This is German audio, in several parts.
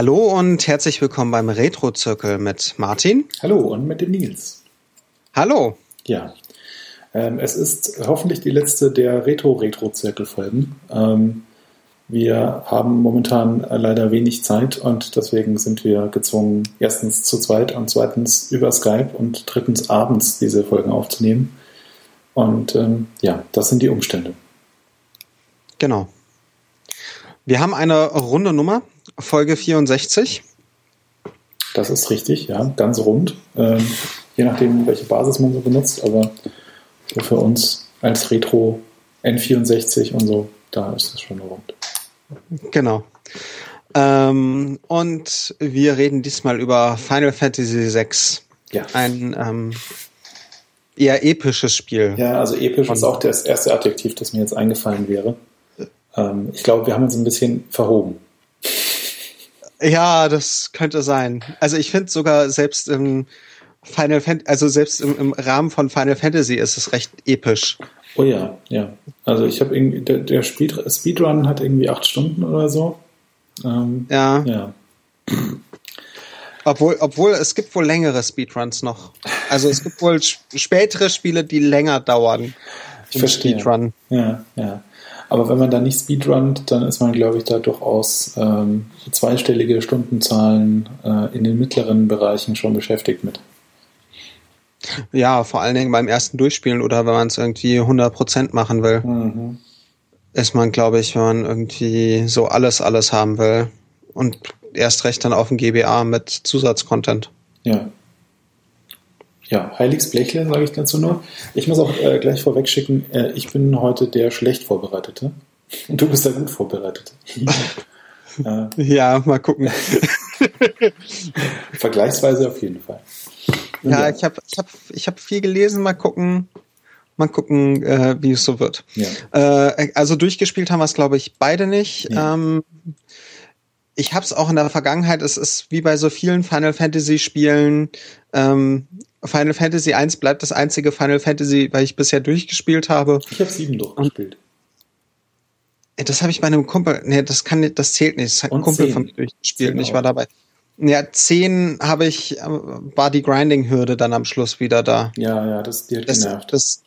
Hallo und herzlich willkommen beim Retro-Zirkel mit Martin. Hallo und mit dem Nils. Hallo. Ja, ähm, es ist hoffentlich die letzte der Retro-Retro-Zirkel-Folgen. Ähm, wir haben momentan leider wenig Zeit und deswegen sind wir gezwungen, erstens zu zweit und zweitens über Skype und drittens abends diese Folgen aufzunehmen. Und ähm, ja, das sind die Umstände. Genau. Wir haben eine runde Nummer, Folge 64. Das ist richtig, ja, ganz rund. Ähm, je nachdem, welche Basis man so benutzt, aber für uns als Retro N64 und so, da ist es schon rund. Genau. Ähm, und wir reden diesmal über Final Fantasy VI. Ja. Ein ähm, eher episches Spiel. Ja, also episch ist auch das erste Adjektiv, das mir jetzt eingefallen wäre. Ähm, ich glaube, wir haben uns ein bisschen verhoben. Ja, das könnte sein. Also ich finde sogar selbst im Final Fantasy, also selbst im, im, Rahmen von Final Fantasy ist es recht episch. Oh ja, ja. Also ich habe irgendwie, der, der Speed, Speedrun hat irgendwie acht Stunden oder so. Ähm, ja. Ja. Obwohl, obwohl es gibt wohl längere Speedruns noch. Also es gibt wohl spätere Spiele, die länger dauern. Ich verstehe. Speedrun. Ja, ja. Aber wenn man da nicht speedrunnt, dann ist man, glaube ich, da durchaus ähm, zweistellige Stundenzahlen äh, in den mittleren Bereichen schon beschäftigt mit. Ja, vor allen Dingen beim ersten Durchspielen oder wenn man es irgendwie 100% machen will. Mhm. Ist man, glaube ich, wenn man irgendwie so alles, alles haben will. Und erst recht dann auf dem GBA mit Zusatzcontent. Ja. Ja, Heiligs Blechle, sage ich dazu nur. Ich muss auch äh, gleich vorweg schicken, äh, ich bin heute der schlecht Vorbereitete. Und du bist der gut Vorbereitete. äh, ja, mal gucken. Vergleichsweise auf jeden Fall. Ja, ja. ich habe ich hab, ich hab viel gelesen, mal gucken. Mal gucken, äh, wie es so wird. Ja. Äh, also durchgespielt haben wir es, glaube ich, beide nicht. Ja. Ähm, ich habe es auch in der Vergangenheit, es ist wie bei so vielen Final Fantasy Spielen, ähm, Final Fantasy 1 bleibt das einzige Final Fantasy, weil ich bisher durchgespielt habe. Ich habe sieben durchgespielt. Das habe ich bei einem Kumpel, nee, das kann das zählt nicht. Das hat ein Kumpel 10. von mir durchgespielt und ich war dabei. Ja, zehn habe ich, äh, war die Grinding-Hürde dann am Schluss wieder da. Ja, ja, das die hat das, genervt. Das,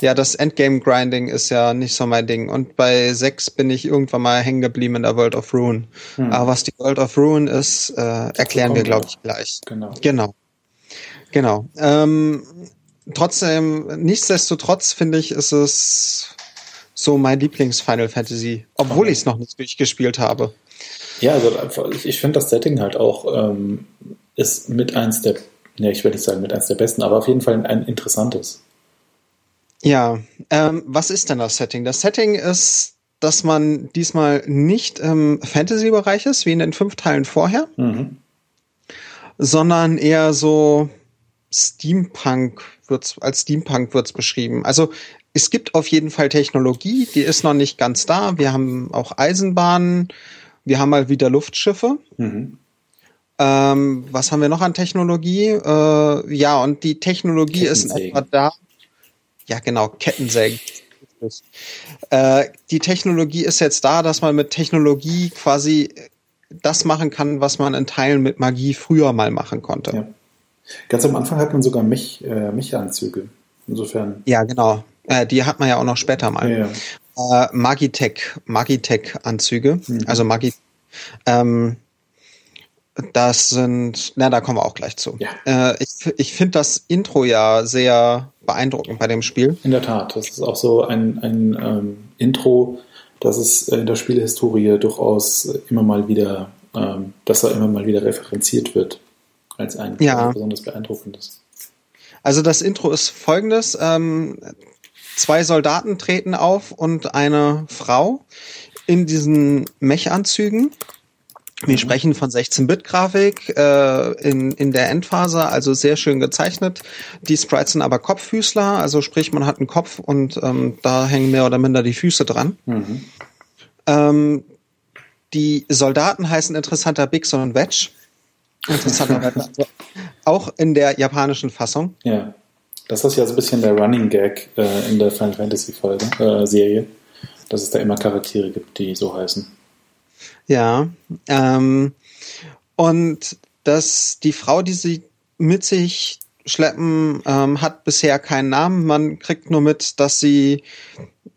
ja, das Endgame-Grinding ist ja nicht so mein Ding. Und bei sechs bin ich irgendwann mal hängen geblieben in der World of Ruin. Hm. Aber was die World of Ruin ist, äh, erklären wir, glaube ich, gleich. Genau. Genau. Genau. Ähm, trotzdem, nichtsdestotrotz finde ich, ist es so mein Lieblings-Final Fantasy, obwohl okay. ich es noch nicht durchgespielt habe. Ja, also ich, finde das Setting halt auch ähm, ist mit eins der, ne, ich will nicht sagen mit eins der besten, aber auf jeden Fall ein interessantes. Ja, ähm, was ist denn das Setting? Das Setting ist, dass man diesmal nicht im Fantasy-Bereich ist, wie in den fünf Teilen vorher, mhm. sondern eher so Steampunk wird's, als Steampunk wird's beschrieben. Also es gibt auf jeden Fall Technologie, die ist noch nicht ganz da. Wir haben auch Eisenbahnen, wir haben mal wieder Luftschiffe. Mhm. Ähm, was haben wir noch an Technologie? Äh, ja, und die Technologie ist etwa da. Ja, genau, Kettensägen. Äh, die Technologie ist jetzt da, dass man mit Technologie quasi das machen kann, was man in Teilen mit Magie früher mal machen konnte. Ja. Ganz am Anfang hat man sogar Mech, äh, Mech-Anzüge. Insofern. Ja, genau. Äh, die hat man ja auch noch später mal. Ja, ja. Äh, Magitech, Magitech-Anzüge. Mhm. Also Magi. Ähm, das sind, na, da kommen wir auch gleich zu. Ja. Äh, ich ich finde das Intro ja sehr beeindruckend bei dem Spiel. In der Tat, das ist auch so ein, ein ähm, Intro, das es in der Spielhistorie durchaus immer mal wieder, ähm, dass er immer mal wieder referenziert wird als ein ja. besonders beeindruckendes. Also das Intro ist folgendes. Ähm, zwei Soldaten treten auf und eine Frau in diesen Mech-Anzügen. Wir mhm. sprechen von 16-Bit-Grafik äh, in, in der Endphase, also sehr schön gezeichnet. Die Sprites sind aber Kopffüßler, also sprich, man hat einen Kopf und ähm, da hängen mehr oder minder die Füße dran. Mhm. Ähm, die Soldaten heißen interessanter Bix und Wedge. Interessanterweise. also auch in der japanischen Fassung. Ja. Das ist ja so ein bisschen der Running Gag äh, in der Final Fantasy Folge, äh, Serie, dass es da immer Charaktere gibt, die so heißen. Ja. Ähm, Und dass die Frau, die sie mit sich schleppen, ähm, hat bisher keinen Namen. Man kriegt nur mit, dass sie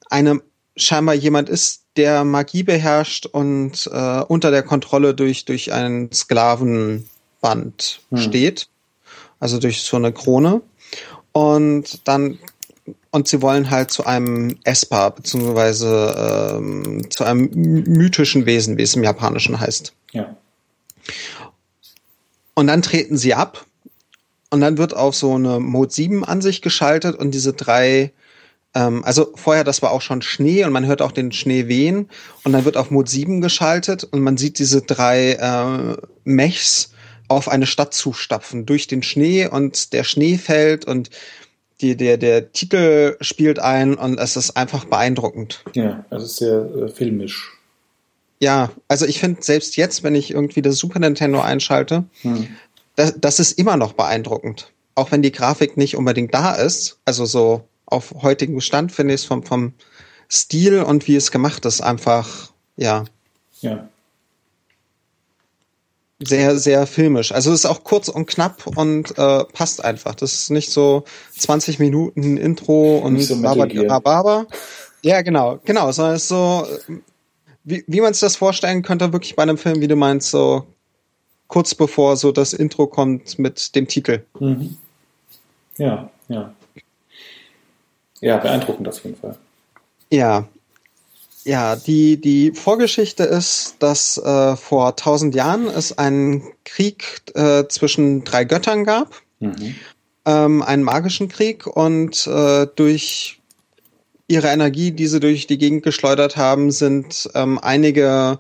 eine scheinbar jemand ist, der Magie beherrscht und äh, unter der Kontrolle durch durch ein Sklavenband hm. steht, also durch so eine Krone. Und dann und sie wollen halt zu einem Espa, beziehungsweise ähm, zu einem mythischen Wesen, wie es im Japanischen heißt. Ja. Und dann treten sie ab und dann wird auf so eine Mode 7 Ansicht geschaltet und diese drei, ähm, also vorher, das war auch schon Schnee und man hört auch den Schnee wehen und dann wird auf Mode 7 geschaltet und man sieht diese drei äh, Mechs auf eine Stadt zustapfen durch den Schnee und der Schnee fällt und die, der, der Titel spielt ein und es ist einfach beeindruckend. Ja, es ist sehr äh, filmisch. Ja, also ich finde selbst jetzt, wenn ich irgendwie das Super Nintendo einschalte, hm. das, das ist immer noch beeindruckend. Auch wenn die Grafik nicht unbedingt da ist, also so auf heutigem Stand finde ich es vom, vom Stil und wie es gemacht ist einfach, ja. Ja sehr, sehr filmisch. Also es ist auch kurz und knapp und äh, passt einfach. Das ist nicht so 20 Minuten Intro und so Baba. Ja, genau, genau. Sondern es ist so, wie, wie man sich das vorstellen könnte, wirklich bei einem Film, wie du meinst, so kurz bevor so das Intro kommt mit dem Titel. Mhm. Ja, ja. Ja, beeindruckend auf jeden Fall. Ja, ja, die, die Vorgeschichte ist, dass äh, vor tausend Jahren es einen Krieg äh, zwischen drei Göttern gab, mhm. ähm, einen magischen Krieg und äh, durch ihre Energie, die sie durch die Gegend geschleudert haben, sind ähm, einige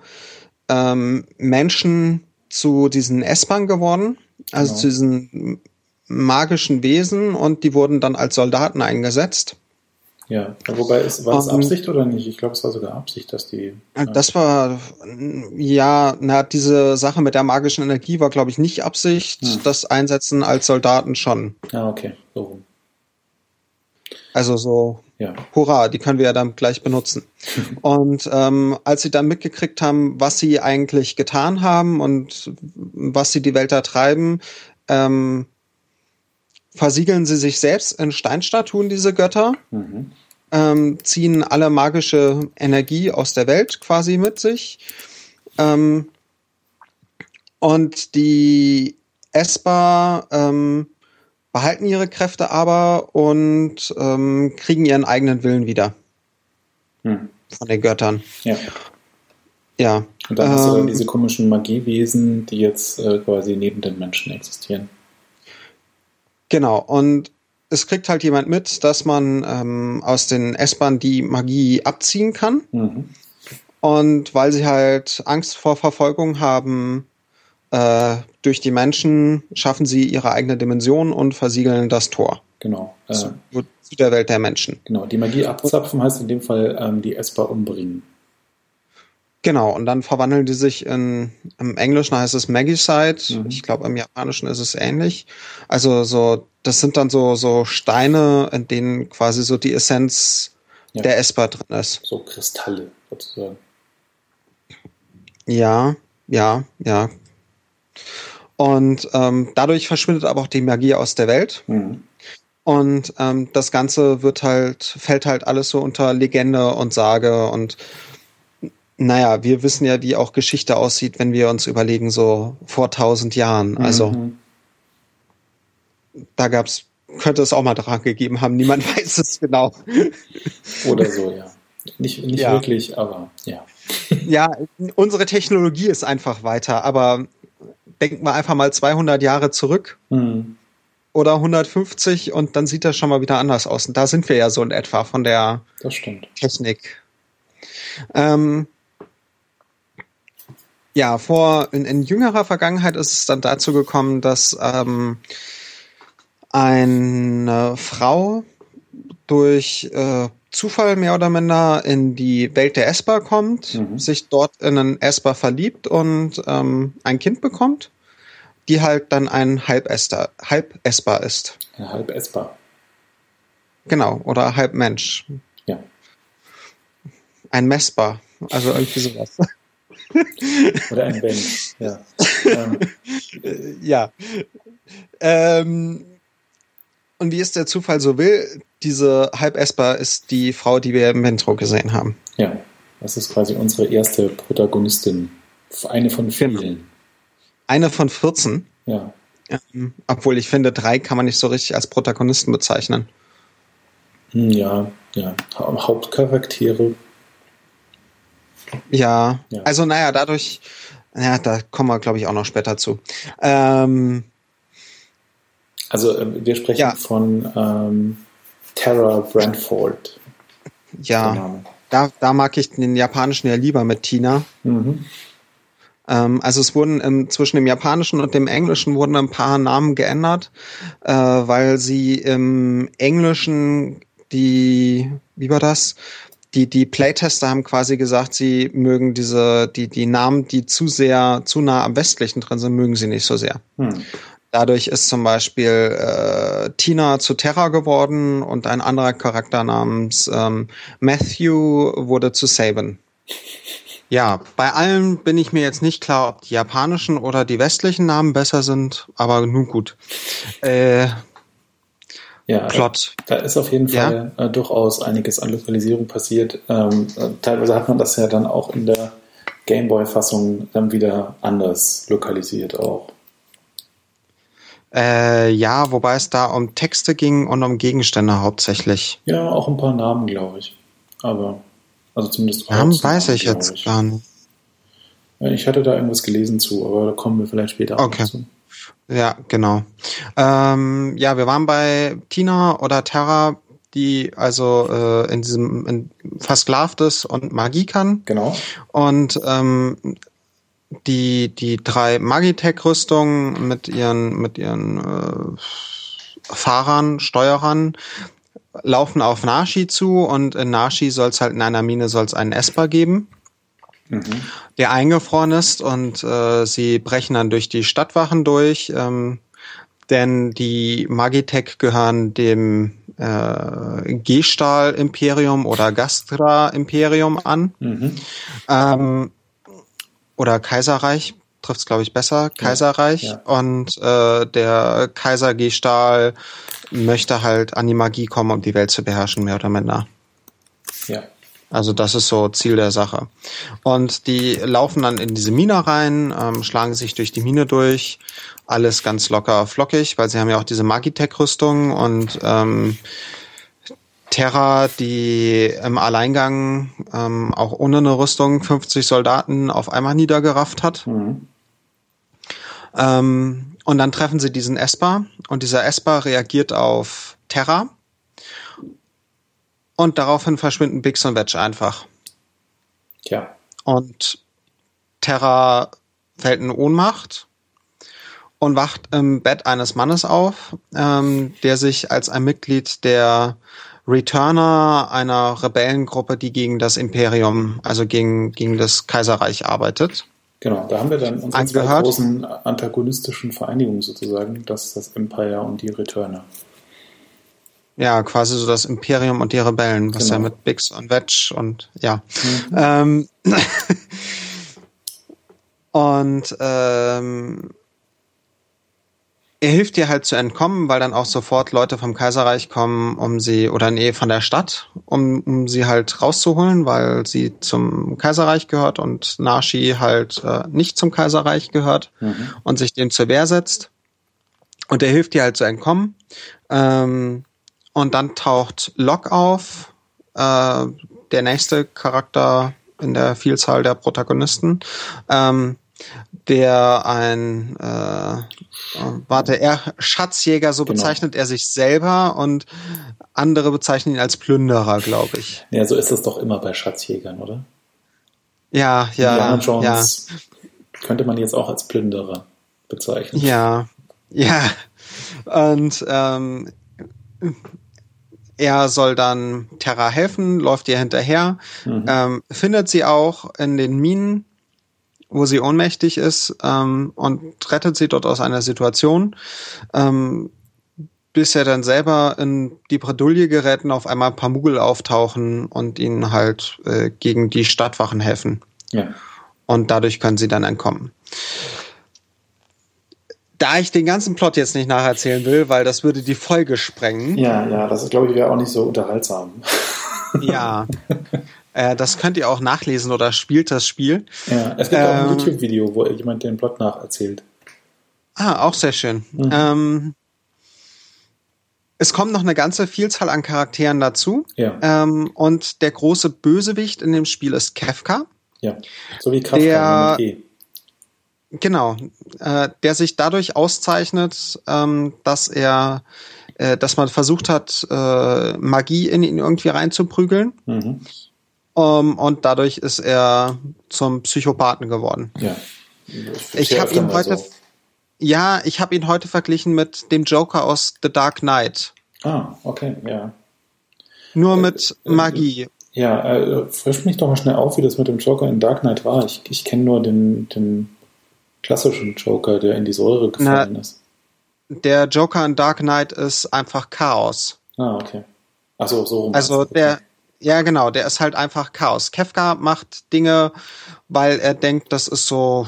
ähm, Menschen zu diesen S-Bahn geworden, also genau. zu diesen magischen Wesen und die wurden dann als Soldaten eingesetzt. Ja, wobei ist, war das Absicht oder nicht? Ich glaube, es war sogar Absicht, dass die. Ja. Das war ja, na, diese Sache mit der magischen Energie war, glaube ich, nicht Absicht. Hm. Das Einsetzen als Soldaten schon. Ah, okay. So. Also so, ja. hurra, die können wir ja dann gleich benutzen. und ähm, als sie dann mitgekriegt haben, was sie eigentlich getan haben und was sie die Welt da treiben, ähm, versiegeln sie sich selbst in Steinstatuen, diese Götter, mhm. ähm, ziehen alle magische Energie aus der Welt quasi mit sich. Ähm, und die Esper ähm, behalten ihre Kräfte aber und ähm, kriegen ihren eigenen Willen wieder. Mhm. Von den Göttern. Ja. Ja. Und dann hast du dann ähm, diese komischen Magiewesen, die jetzt äh, quasi neben den Menschen existieren. Genau, und es kriegt halt jemand mit, dass man ähm, aus den S-Bahn die Magie abziehen kann. Mhm. Und weil sie halt Angst vor Verfolgung haben äh, durch die Menschen, schaffen sie ihre eigene Dimension und versiegeln das Tor. Genau. Äh, zu, zu, der Welt der Menschen. Genau, die Magie abzapfen heißt in dem Fall ähm, die Esper umbringen. Genau, und dann verwandeln die sich in, im Englischen heißt es Magicide, mhm. ich glaube im Japanischen ist es ähnlich. Also so, das sind dann so, so Steine, in denen quasi so die Essenz ja. der Esper drin ist. So Kristalle sozusagen. Ja, ja, ja. Und ähm, dadurch verschwindet aber auch die Magie aus der Welt. Mhm. Und ähm, das Ganze wird halt, fällt halt alles so unter Legende und Sage und naja, wir wissen ja, wie auch Geschichte aussieht, wenn wir uns überlegen, so vor tausend Jahren. Also mhm. da gab's, könnte es auch mal dran gegeben haben, niemand weiß es genau. Oder so, ja. Nicht, nicht ja. wirklich, aber ja. Ja, unsere Technologie ist einfach weiter, aber denken wir einfach mal 200 Jahre zurück. Mhm. Oder 150 und dann sieht das schon mal wieder anders aus. Und da sind wir ja so in etwa von der Technik. Ähm, ja, vor in, in, jüngerer Vergangenheit ist es dann dazu gekommen, dass ähm, eine Frau durch äh, Zufall mehr oder minder in die Welt der Esper kommt, mhm. sich dort in einen Esper verliebt und ähm, ein Kind bekommt, die halt dann ein Halbesper ist. Ein Halbesper. Genau, oder Halbmensch. Ja. Ein Messbar, also irgendwie sowas. Oder ein Wenn, ja. ähm. ja. Ähm, und wie es der Zufall so will, diese Halb-Esper ist die Frau, die wir im Intro gesehen haben. Ja, das ist quasi unsere erste Protagonistin. Eine von genau. vielen. Eine von 14? Ja. Ähm, obwohl ich finde, drei kann man nicht so richtig als Protagonisten bezeichnen. Hm, ja, ja. Hauptcharaktere. Ja, ja. also naja, dadurch, ja, da kommen wir, glaube ich, auch noch später zu. Ähm, also äh, wir sprechen ja. von ähm, Tara Brandford. Ja, da, da mag ich den japanischen ja lieber mit Tina. Mhm. Ähm, also es wurden im, zwischen dem japanischen und dem englischen wurden ein paar Namen geändert, äh, weil sie im englischen die, wie war das? Die, die Playtester haben quasi gesagt, sie mögen diese, die, die Namen, die zu sehr, zu nah am Westlichen drin sind, mögen sie nicht so sehr. Hm. Dadurch ist zum Beispiel äh, Tina zu Terra geworden und ein anderer Charakter namens ähm, Matthew wurde zu Saban. Ja, bei allen bin ich mir jetzt nicht klar, ob die japanischen oder die westlichen Namen besser sind, aber nun gut. Äh, ja, Plot. Da, ist auf jeden Fall ja? äh, durchaus einiges an Lokalisierung passiert. Ähm, äh, teilweise hat man das ja dann auch in der Gameboy-Fassung dann wieder anders lokalisiert auch. Äh, ja, wobei es da um Texte ging und um Gegenstände hauptsächlich. Ja, auch ein paar Namen, glaube ich. Aber, also zumindest. Namen weiß ich jetzt ich. gar nicht. Ich hatte da irgendwas gelesen zu, aber da kommen wir vielleicht später okay. zu. Ja, genau. Ähm, ja, wir waren bei Tina oder Terra, die also äh, in diesem in versklavt ist und Magie kann. Genau. Und ähm, die die drei Magitech-Rüstungen mit ihren mit ihren äh, Fahrern, Steuerern laufen auf Nashi zu und in Nashi soll es halt in einer Mine soll es einen Esper geben mhm. der eingefroren ist und äh, sie brechen dann durch die Stadtwachen durch, ähm, denn die Magitech gehören dem äh, Gestahl-Imperium oder Gastra-Imperium an. Mhm. Ähm, oder Kaiserreich, trifft es glaube ich besser, Kaiserreich. Ja. Und äh, der Kaiser Gestahl möchte halt an die Magie kommen, um die Welt zu beherrschen, mehr oder minder. Also das ist so Ziel der Sache. Und die laufen dann in diese Mine rein, ähm, schlagen sich durch die Mine durch, alles ganz locker flockig, weil sie haben ja auch diese Magitech-Rüstung und ähm, Terra, die im Alleingang ähm, auch ohne eine Rüstung 50 Soldaten auf einmal niedergerafft hat. Mhm. Ähm, und dann treffen sie diesen Esper und dieser Esper reagiert auf Terra und daraufhin verschwinden Bix und Wedge einfach. Ja. Und Terra fällt in Ohnmacht und wacht im Bett eines Mannes auf, ähm, der sich als ein Mitglied der Returner einer Rebellengruppe, die gegen das Imperium, also gegen, gegen das Kaiserreich arbeitet. Genau, da haben wir dann unsere großen antagonistischen Vereinigungen sozusagen, das das Empire und die Returner. Ja, quasi so das Imperium und die Rebellen, was genau. ja mit Bix und Wedge und ja. Mhm. Ähm, und ähm, er hilft dir halt zu entkommen, weil dann auch sofort Leute vom Kaiserreich kommen, um sie, oder nee, von der Stadt, um, um sie halt rauszuholen, weil sie zum Kaiserreich gehört und Nashi halt äh, nicht zum Kaiserreich gehört mhm. und sich dem zur Wehr setzt. Und er hilft dir halt zu entkommen. Ähm, und dann taucht Locke auf, äh, der nächste Charakter in der Vielzahl der Protagonisten, ähm, der ein, äh, warte, er Schatzjäger, so genau. bezeichnet er sich selber und andere bezeichnen ihn als Plünderer, glaube ich. Ja, so ist es doch immer bei Schatzjägern, oder? Ja, ja. Indiana Jones ja. könnte man jetzt auch als Plünderer bezeichnen. Ja, ja. Und ähm, er soll dann Terra helfen, läuft ihr hinterher, mhm. ähm, findet sie auch in den Minen, wo sie ohnmächtig ist ähm, und rettet sie dort aus einer Situation, ähm, bis er dann selber in die Bredouille gerät und auf einmal ein paar Muggel auftauchen und ihnen halt äh, gegen die Stadtwachen helfen. Ja. Und dadurch können sie dann entkommen. Da ich den ganzen Plot jetzt nicht nacherzählen will, weil das würde die Folge sprengen. Ja, ja, das glaube ich wäre auch nicht so unterhaltsam. Ja. Äh, das könnt ihr auch nachlesen oder spielt das Spiel. Ja, es gibt ähm, auch ein ähm, YouTube-Video, wo jemand den Plot nacherzählt. Ah, auch sehr schön. Mhm. Ähm, es kommt noch eine ganze Vielzahl an Charakteren dazu. Ja. Ähm, und der große Bösewicht in dem Spiel ist Kefka. Ja, so wie Kafka der, mit E. Genau, äh, der sich dadurch auszeichnet, ähm, dass er, äh, dass man versucht hat, äh, Magie in ihn irgendwie reinzuprügeln. Mhm. Um, und dadurch ist er zum Psychopathen geworden. Ja. Ich habe ihn heute, so. ja, ich habe ihn heute verglichen mit dem Joker aus The Dark Knight. Ah, okay, ja. Nur mit äh, Magie. Ja, äh, frisch mich doch mal schnell auf, wie das mit dem Joker in Dark Knight war. Ich, ich kenne nur den, den klassischen Joker, der in die Säure gefallen Na, ist. Der Joker in Dark Knight ist einfach Chaos. Ah, okay. Achso, so rum. Also der, ja genau, der ist halt einfach Chaos. Kefka macht Dinge, weil er denkt, das ist so,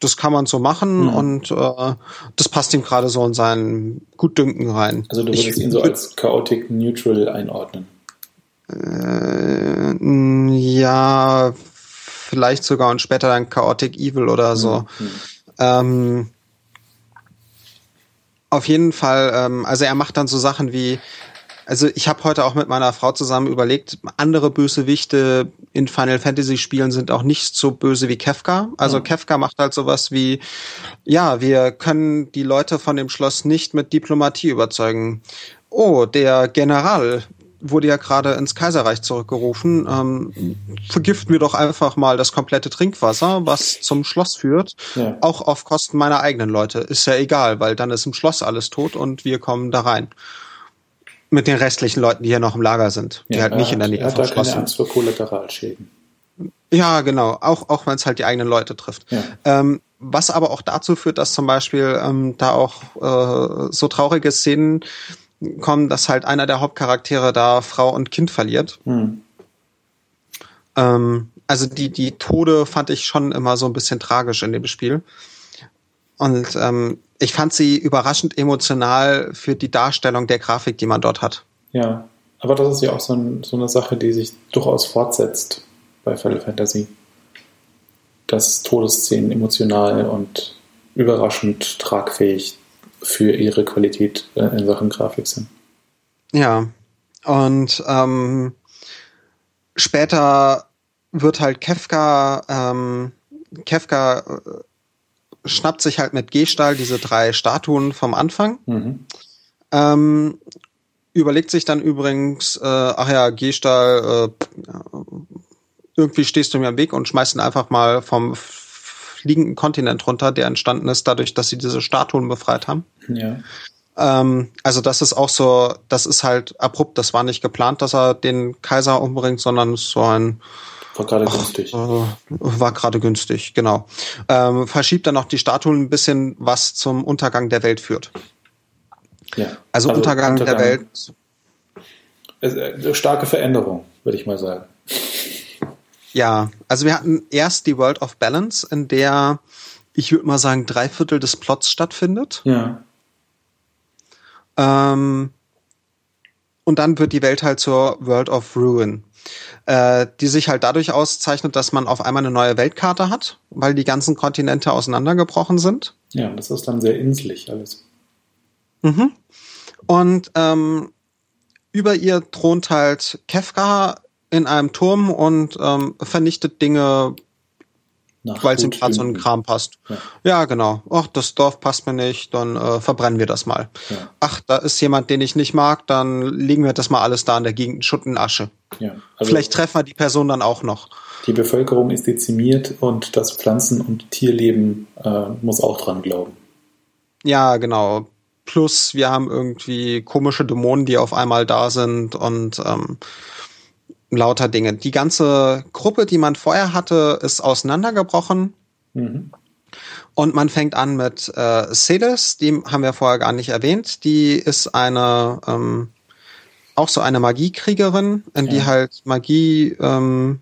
das kann man so machen mhm. und äh, das passt ihm gerade so in seinen Gutdünken rein. Also du würdest ich, ihn so als Chaotic Neutral einordnen. Äh, ja, vielleicht sogar und später dann Chaotic Evil oder so. Mhm. Ähm, auf jeden Fall, ähm, also er macht dann so Sachen wie, also ich habe heute auch mit meiner Frau zusammen überlegt, andere Bösewichte in Final Fantasy Spielen sind auch nicht so böse wie Kefka. Also mhm. Kefka macht halt sowas wie, ja, wir können die Leute von dem Schloss nicht mit Diplomatie überzeugen. Oh, der General wurde ja gerade ins Kaiserreich zurückgerufen. Ähm, vergiften wir doch einfach mal das komplette Trinkwasser, was zum Schloss führt, ja. auch auf Kosten meiner eigenen Leute. Ist ja egal, weil dann ist im Schloss alles tot und wir kommen da rein. Mit den restlichen Leuten, die hier noch im Lager sind, die ja, halt nicht in der Nähe vom Schloss sind. Angst vor Kollateralschäden. Ja, genau. Auch, auch wenn es halt die eigenen Leute trifft. Ja. Ähm, was aber auch dazu führt, dass zum Beispiel ähm, da auch äh, so traurige Szenen kommen, dass halt einer der Hauptcharaktere da Frau und Kind verliert. Hm. Ähm, also die, die Tode fand ich schon immer so ein bisschen tragisch in dem Spiel. Und ähm, ich fand sie überraschend emotional für die Darstellung der Grafik, die man dort hat. Ja, aber das ist ja auch so, ein, so eine Sache, die sich durchaus fortsetzt bei Final Fantasy. Dass Todesszenen emotional und überraschend tragfähig für ihre Qualität äh, in Sachen Grafik sind. Ja, und ähm, später wird halt Kefka, ähm, Kefka äh, schnappt sich halt mit Gehstahl diese drei Statuen vom Anfang. Mhm. Ähm, überlegt sich dann übrigens, äh, ach ja, Gehstahl, äh, irgendwie stehst du mir am Weg und schmeißt ihn einfach mal vom fliegenden Kontinent runter, der entstanden ist dadurch, dass sie diese Statuen befreit haben. Ja. Ähm, also das ist auch so, das ist halt abrupt, das war nicht geplant, dass er den Kaiser umbringt, sondern so ein war gerade günstig. Äh, war gerade günstig, genau. Ähm, verschiebt dann auch die Statuen ein bisschen, was zum Untergang der Welt führt. Ja. Also, also Untergang, Untergang der Welt. Äh, starke Veränderung, würde ich mal sagen. Ja, also wir hatten erst die World of Balance, in der ich würde mal sagen drei Viertel des Plots stattfindet. Ja. Ähm, und dann wird die Welt halt zur World of Ruin, äh, die sich halt dadurch auszeichnet, dass man auf einmal eine neue Weltkarte hat, weil die ganzen Kontinente auseinandergebrochen sind. Ja, das ist dann sehr inselig alles. Mhm. Und ähm, über ihr thront halt Kefka in einem Turm und ähm, vernichtet Dinge, weil es ihm gerade so ein Kram passt. Ja. ja. genau. Ach, das Dorf passt mir nicht, dann äh, verbrennen wir das mal. Ja. Ach, da ist jemand, den ich nicht mag, dann legen wir das mal alles da in der Gegend, Schutt und Asche. Ja, also Vielleicht treffen wir die Person dann auch noch. Die Bevölkerung ist dezimiert und das Pflanzen- und Tierleben äh, muss auch dran glauben. Ja, genau. Plus wir haben irgendwie komische Dämonen, die auf einmal da sind und ähm, lauter Dinge. Die ganze Gruppe, die man vorher hatte, ist auseinandergebrochen. Mhm. Und man fängt an mit äh, Cedes, die haben wir vorher gar nicht erwähnt. Die ist eine ähm, auch so eine Magiekriegerin, in ja. die halt Magie ähm,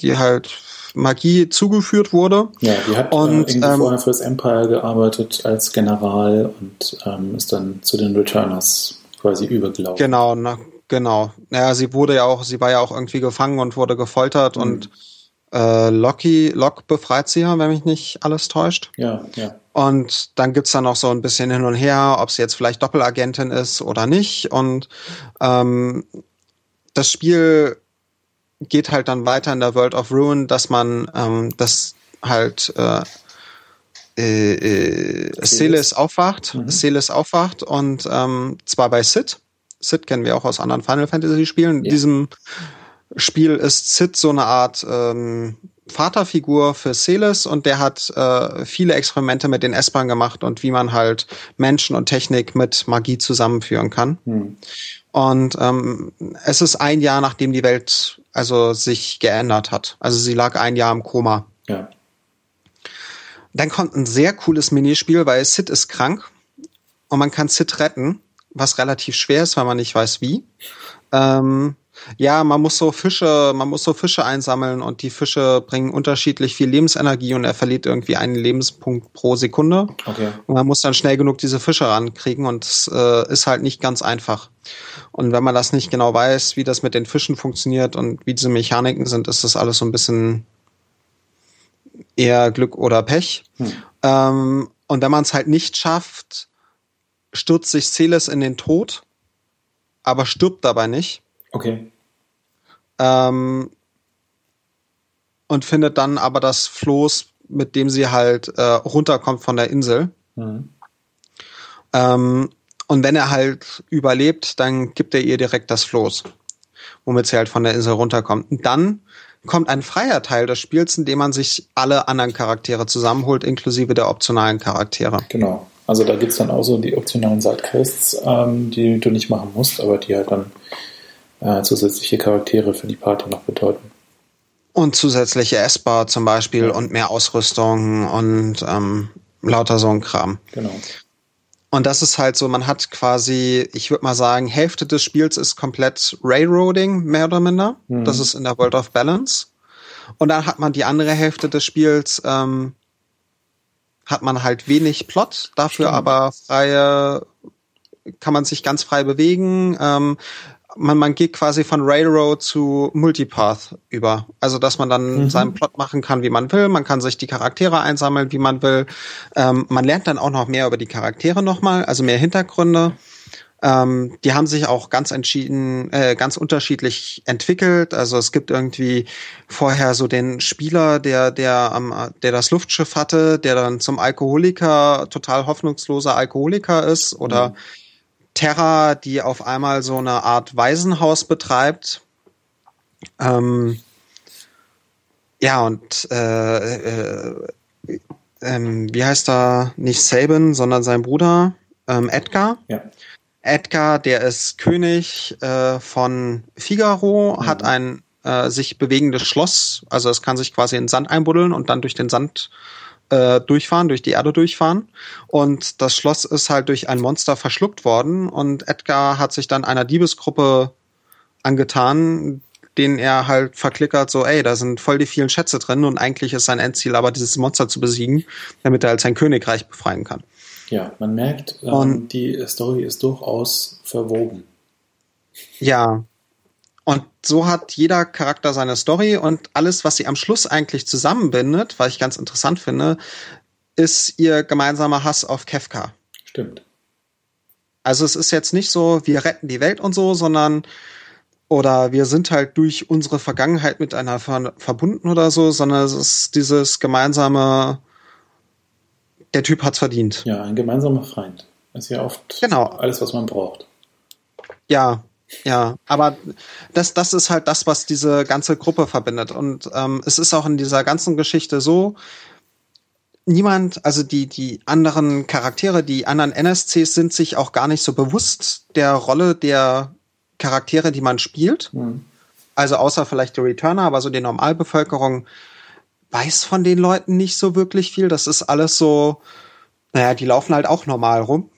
die halt Magie zugeführt wurde. Ja, die hat und, äh, ähm, vorher fürs Empire gearbeitet als General und ähm, ist dann zu den Returners quasi übergelaufen. Genau, na, genau. Naja, sie wurde ja auch, sie war ja auch irgendwie gefangen und wurde gefoltert mhm. und äh, Loki, Lock befreit sie ja, wenn mich nicht alles täuscht. Ja, ja. Und dann gibt's da noch so ein bisschen hin und her, ob sie jetzt vielleicht Doppelagentin ist oder nicht. Und ähm, das Spiel geht halt dann weiter in der World of Ruin, dass man ähm, das halt äh, äh, äh, Celis aufwacht, mhm. Celis aufwacht und ähm, zwar bei Sid. Sid kennen wir auch aus anderen Final Fantasy Spielen. Ja. In diesem Spiel ist Sid so eine Art ähm, Vaterfigur für Celis und der hat äh, viele Experimente mit den S-Bahn gemacht und wie man halt Menschen und Technik mit Magie zusammenführen kann. Mhm. Und ähm, es ist ein Jahr, nachdem die Welt also sich geändert hat. Also sie lag ein Jahr im Koma. Ja. Dann kommt ein sehr cooles Minispiel, weil Sid ist krank und man kann Sid retten, was relativ schwer ist, weil man nicht weiß wie. Ähm, ja, man muss so Fische, man muss so Fische einsammeln und die Fische bringen unterschiedlich viel Lebensenergie und er verliert irgendwie einen Lebenspunkt pro Sekunde. Okay. Und man muss dann schnell genug diese Fische rankriegen und es äh, ist halt nicht ganz einfach. Und wenn man das nicht genau weiß, wie das mit den Fischen funktioniert und wie diese Mechaniken sind, ist das alles so ein bisschen eher Glück oder Pech. Hm. Ähm, und wenn man es halt nicht schafft, stürzt sich Celes in den Tod, aber stirbt dabei nicht. Okay. Ähm, und findet dann aber das Floß, mit dem sie halt äh, runterkommt von der Insel. Mhm. Ähm, und wenn er halt überlebt, dann gibt er ihr direkt das Floß, womit sie halt von der Insel runterkommt. Und dann kommt ein freier Teil des Spiels, in dem man sich alle anderen Charaktere zusammenholt, inklusive der optionalen Charaktere. Genau. Also da gibt es dann auch so die optionalen Sidequests, ähm, die du nicht machen musst, aber die halt dann äh, zusätzliche Charaktere für die Party noch bedeuten. Und zusätzliche S-Bar zum Beispiel und mehr Ausrüstung und ähm, lauter so ein Kram. Genau. Und das ist halt so, man hat quasi, ich würde mal sagen, Hälfte des Spiels ist komplett Railroading, mehr oder minder. Mhm. Das ist in der World of Balance. Und dann hat man die andere Hälfte des Spiels, ähm, hat man halt wenig Plot, dafür Stimmt. aber freie, kann man sich ganz frei bewegen. Ähm, man, man geht quasi von Railroad zu Multipath über. Also, dass man dann mhm. seinen Plot machen kann, wie man will. Man kann sich die Charaktere einsammeln, wie man will. Ähm, man lernt dann auch noch mehr über die Charaktere nochmal, also mehr Hintergründe. Ähm, die haben sich auch ganz entschieden, äh, ganz unterschiedlich entwickelt. Also es gibt irgendwie vorher so den Spieler, der, der, ähm, der das Luftschiff hatte, der dann zum Alkoholiker, total hoffnungsloser Alkoholiker ist oder mhm Terra, die auf einmal so eine Art Waisenhaus betreibt. Ähm, ja, und äh, äh, ähm, wie heißt er? Nicht Sabin, sondern sein Bruder ähm, Edgar. Ja. Edgar, der ist König äh, von Figaro, mhm. hat ein äh, sich bewegendes Schloss, also es kann sich quasi in Sand einbuddeln und dann durch den Sand äh, durchfahren, durch die Erde durchfahren. Und das Schloss ist halt durch ein Monster verschluckt worden. Und Edgar hat sich dann einer Diebesgruppe angetan, denen er halt verklickert, so, ey, da sind voll die vielen Schätze drin und eigentlich ist sein Endziel aber, dieses Monster zu besiegen, damit er halt sein Königreich befreien kann. Ja, man merkt, ähm, die Story ist durchaus verwoben. Ja, und so hat jeder Charakter seine Story und alles, was sie am Schluss eigentlich zusammenbindet, was ich ganz interessant finde, ist ihr gemeinsamer Hass auf Kefka. Stimmt. Also es ist jetzt nicht so, wir retten die Welt und so, sondern oder wir sind halt durch unsere Vergangenheit miteinander verbunden oder so, sondern es ist dieses gemeinsame, der Typ hat's verdient. Ja, ein gemeinsamer Feind. Das ist ja oft genau. alles, was man braucht. Ja, ja, aber das, das ist halt das, was diese ganze Gruppe verbindet. Und ähm, es ist auch in dieser ganzen Geschichte so, niemand, also die, die anderen Charaktere, die anderen NSCs sind sich auch gar nicht so bewusst der Rolle der Charaktere, die man spielt. Mhm. Also außer vielleicht der Returner, aber so die Normalbevölkerung weiß von den Leuten nicht so wirklich viel. Das ist alles so, naja, die laufen halt auch normal rum.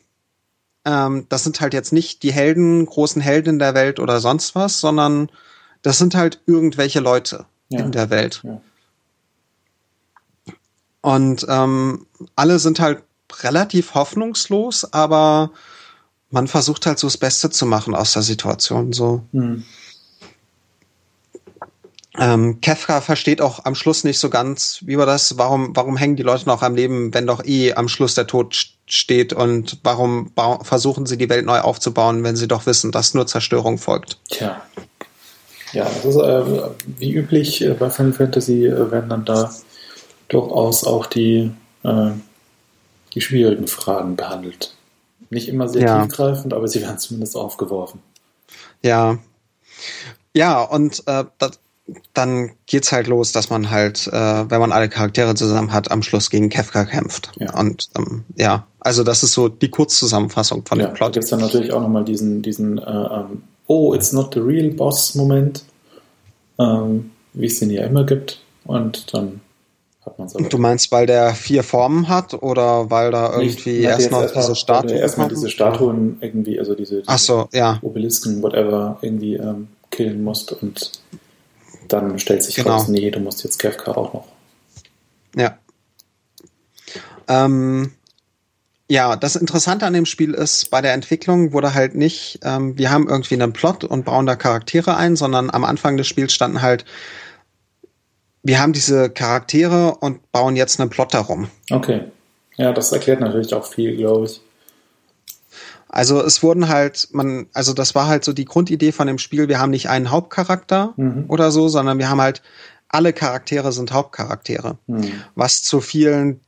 Ähm, das sind halt jetzt nicht die Helden, großen Helden der Welt oder sonst was, sondern das sind halt irgendwelche Leute. ja. in der Welt. Ja. Und ähm, alle sind halt relativ hoffnungslos, aber man versucht halt so das Beste zu machen aus der Situation. So. Mhm. Ähm, Kefka versteht auch am Schluss nicht so ganz, wie war das, warum, warum hängen die Leute noch am Leben, wenn doch eh am Schluss der Tod steht und warum versuchen sie die Welt neu aufzubauen, wenn sie doch wissen, dass nur Zerstörung folgt. Tja. Ja, das ist äh, wie üblich äh, bei Final Fantasy äh, werden dann da durchaus auch die, äh, die schwierigen Fragen behandelt. Nicht immer sehr ja. tiefgreifend, aber sie werden zumindest aufgeworfen. Ja. Ja, und äh, das, dann geht's halt los, dass man halt, äh, wenn man alle Charaktere zusammen hat, am Schluss gegen Kefka kämpft. Ja. Und ähm, ja, also das ist so die Kurzzusammenfassung von ja, dem Plot. Da gibt's dann natürlich auch nochmal diesen, diesen äh, ähm, Oh, it's not the real Boss-Moment, ähm, wie es den ja immer gibt. Und dann hat man es Du meinst, weil der vier Formen hat oder weil da irgendwie erst noch diese Statuen. Erstmal diese Statuen irgendwie, also diese, diese so, ja. Obelisken, whatever, irgendwie ähm, killen musst und dann stellt sich genau. raus, nee, du musst jetzt Kefka auch noch. Ja. Ähm, ja, das Interessante an dem Spiel ist, bei der Entwicklung wurde halt nicht, ähm, wir haben irgendwie einen Plot und bauen da Charaktere ein, sondern am Anfang des Spiels standen halt, wir haben diese Charaktere und bauen jetzt einen Plot darum. Okay. Ja, das erklärt natürlich auch viel, glaube ich. Also es wurden halt, man, also das war halt so die Grundidee von dem Spiel, wir haben nicht einen Hauptcharakter mhm. oder so, sondern wir haben halt, alle Charaktere sind Hauptcharaktere. Mhm. Was zu vielen,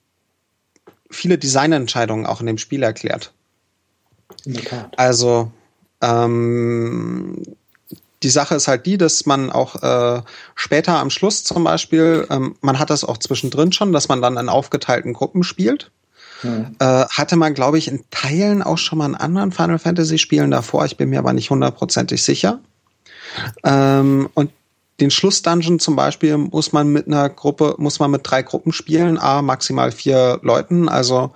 viele Designentscheidungen auch in dem Spiel erklärt. Also, ähm, die Sache ist halt die, dass man auch äh, später am Schluss zum Beispiel, ähm, man hat das auch zwischendrin schon, dass man dann in aufgeteilten Gruppen spielt. Mhm. Äh, hatte man, glaube ich, in Teilen auch schon mal in anderen Final Fantasy Spielen davor. Ich bin mir aber nicht hundertprozentig sicher. Ähm, und den Schlussdungeon zum Beispiel muss man mit einer Gruppe, muss man mit drei Gruppen spielen, a maximal vier Leuten. Also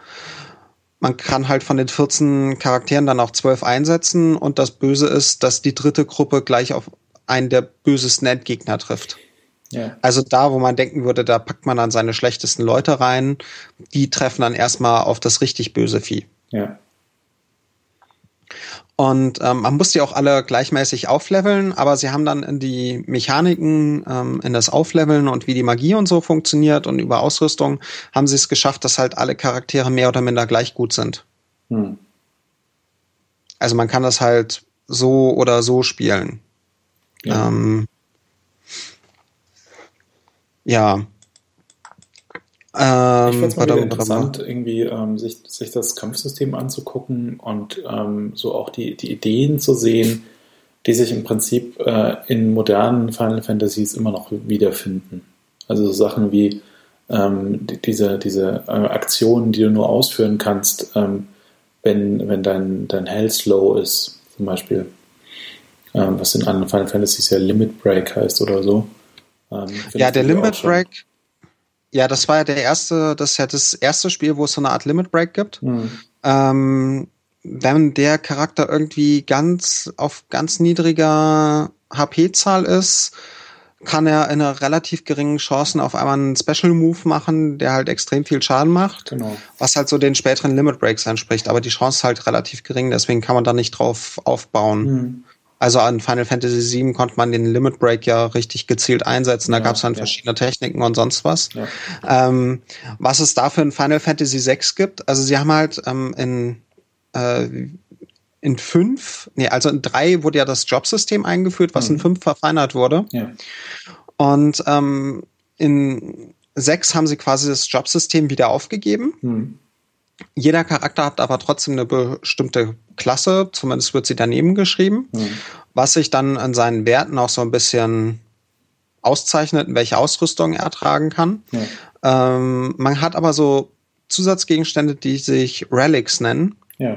man kann halt von den 14 Charakteren dann auch zwölf einsetzen und das Böse ist, dass die dritte Gruppe gleich auf einen der bösesten Endgegner trifft. Ja. Also da, wo man denken würde, da packt man dann seine schlechtesten Leute rein, die treffen dann erstmal auf das richtig böse Vieh. Ja. Und ähm, man muss die auch alle gleichmäßig aufleveln, aber sie haben dann in die Mechaniken, ähm, in das Aufleveln und wie die Magie und so funktioniert und über Ausrüstung, haben sie es geschafft, dass halt alle Charaktere mehr oder minder gleich gut sind. Hm. Also man kann das halt so oder so spielen. Ja. Ähm, ja. Ähm, ich finde es mal interessant, irgendwie ähm, sich, sich das Kampfsystem anzugucken und ähm, so auch die, die Ideen zu sehen, die sich im Prinzip äh, in modernen Final Fantasies immer noch wiederfinden. Also so Sachen wie ähm, die, diese, diese äh, Aktionen, die du nur ausführen kannst, ähm, wenn, wenn dein, dein Health low ist, zum Beispiel. Ähm, was in anderen Final Fantasies ja Limit Break heißt oder so. Ähm, ja, der Limit Break, ja, das war ja der erste, das ist ja das erste Spiel, wo es so eine Art Limit Break gibt. Mhm. Ähm, wenn der Charakter irgendwie ganz auf ganz niedriger HP-Zahl ist, kann er in einer relativ geringen Chancen auf einmal einen Special Move machen, der halt extrem viel Schaden macht. Genau. Was halt so den späteren Limit Breaks entspricht. Aber die Chance ist halt relativ gering, deswegen kann man da nicht drauf aufbauen. Mhm. Also an Final Fantasy VII konnte man den Limit Break ja richtig gezielt einsetzen. Da ja, gab es dann ja. verschiedene Techniken und sonst was. Ja. Ähm, was es dafür in Final Fantasy VI gibt, also sie haben halt ähm, in äh, in fünf, nee, also in drei wurde ja das Jobsystem eingeführt, was mhm. in fünf verfeinert wurde. Ja. Und ähm, in sechs haben sie quasi das Jobsystem wieder aufgegeben. Mhm. Jeder Charakter hat aber trotzdem eine bestimmte Klasse, zumindest wird sie daneben geschrieben, mhm. was sich dann an seinen Werten auch so ein bisschen auszeichnet, welche Ausrüstung er tragen kann. Ja. Ähm, man hat aber so Zusatzgegenstände, die sich Relics nennen. Ja.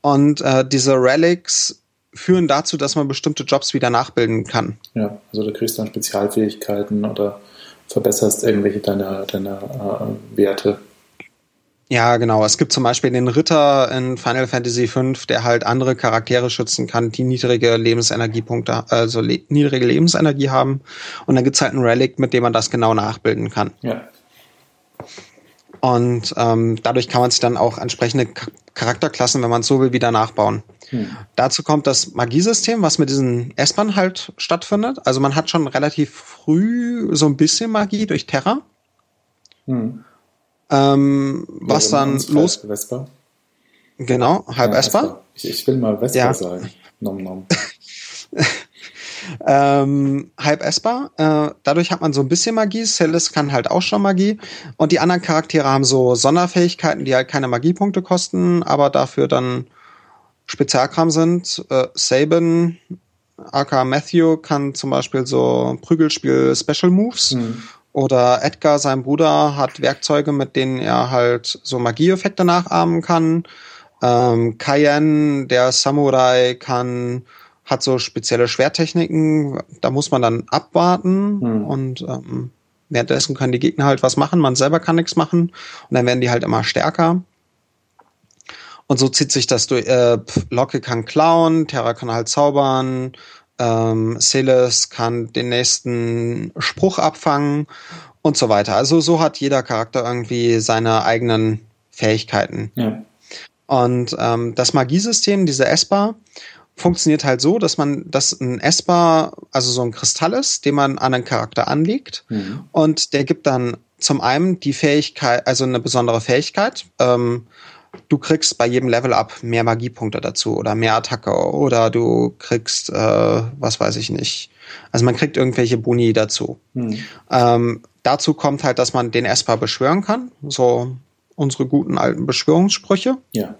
Und äh, diese Relics führen dazu, dass man bestimmte Jobs wieder nachbilden kann. Ja, also du kriegst dann Spezialfähigkeiten oder verbesserst irgendwelche deiner, deiner äh, Werte. Ja, genau. Es gibt zum Beispiel den Ritter in Final Fantasy V, der halt andere Charaktere schützen kann, die niedrige Lebensenergiepunkte, also le niedrige Lebensenergie haben. Und dann gibt's halt ein Relic, mit dem man das genau nachbilden kann. Ja. Und ähm, dadurch kann man sich dann auch entsprechende Charakterklassen, wenn man so will, wieder nachbauen. Hm. Dazu kommt das Magiesystem, was mit diesen S-Bahn halt stattfindet. Also man hat schon relativ früh so ein bisschen Magie durch Terra. Hm. Ähm, was dann los. Vespa. Genau, halb ja, Esper. Ich, ich, will mal Vespa ja. sagen. Nom nom. ähm, halb essbar. Äh, dadurch hat man so ein bisschen Magie. Celis kann halt auch schon Magie. Und die anderen Charaktere haben so Sonderfähigkeiten, die halt keine Magiepunkte kosten, aber dafür dann Spezialkram sind. Äh, Saban, aka Matthew, kann zum Beispiel so Prügelspiel Special Moves. Hm. Oder Edgar, sein Bruder, hat Werkzeuge, mit denen er halt so Magieeffekte nachahmen kann. Ähm, Cayenne, der Samurai, kann hat so spezielle Schwertechniken, da muss man dann abwarten hm. und ähm, währenddessen können die Gegner halt was machen, man selber kann nichts machen und dann werden die halt immer stärker. Und so zieht sich das durch. Äh, Locke kann klauen, Terra kann halt zaubern, ähm, Celes kann den nächsten Spruch abfangen und so weiter. Also so hat jeder Charakter irgendwie seine eigenen Fähigkeiten. Ja. Und ähm, das Magiesystem, diese S-Bar, funktioniert halt so, dass man, dass ein Esper, also so ein Kristall ist, den man an einen Charakter anlegt mhm. und der gibt dann zum einen die Fähigkeit, also eine besondere Fähigkeit. Ähm, du kriegst bei jedem Level up mehr Magiepunkte dazu oder mehr Attacke oder du kriegst, äh, was weiß ich nicht. Also man kriegt irgendwelche Boni dazu. Mhm. Ähm, dazu kommt halt, dass man den Esper beschwören kann, so unsere guten alten Beschwörungssprüche. Ja.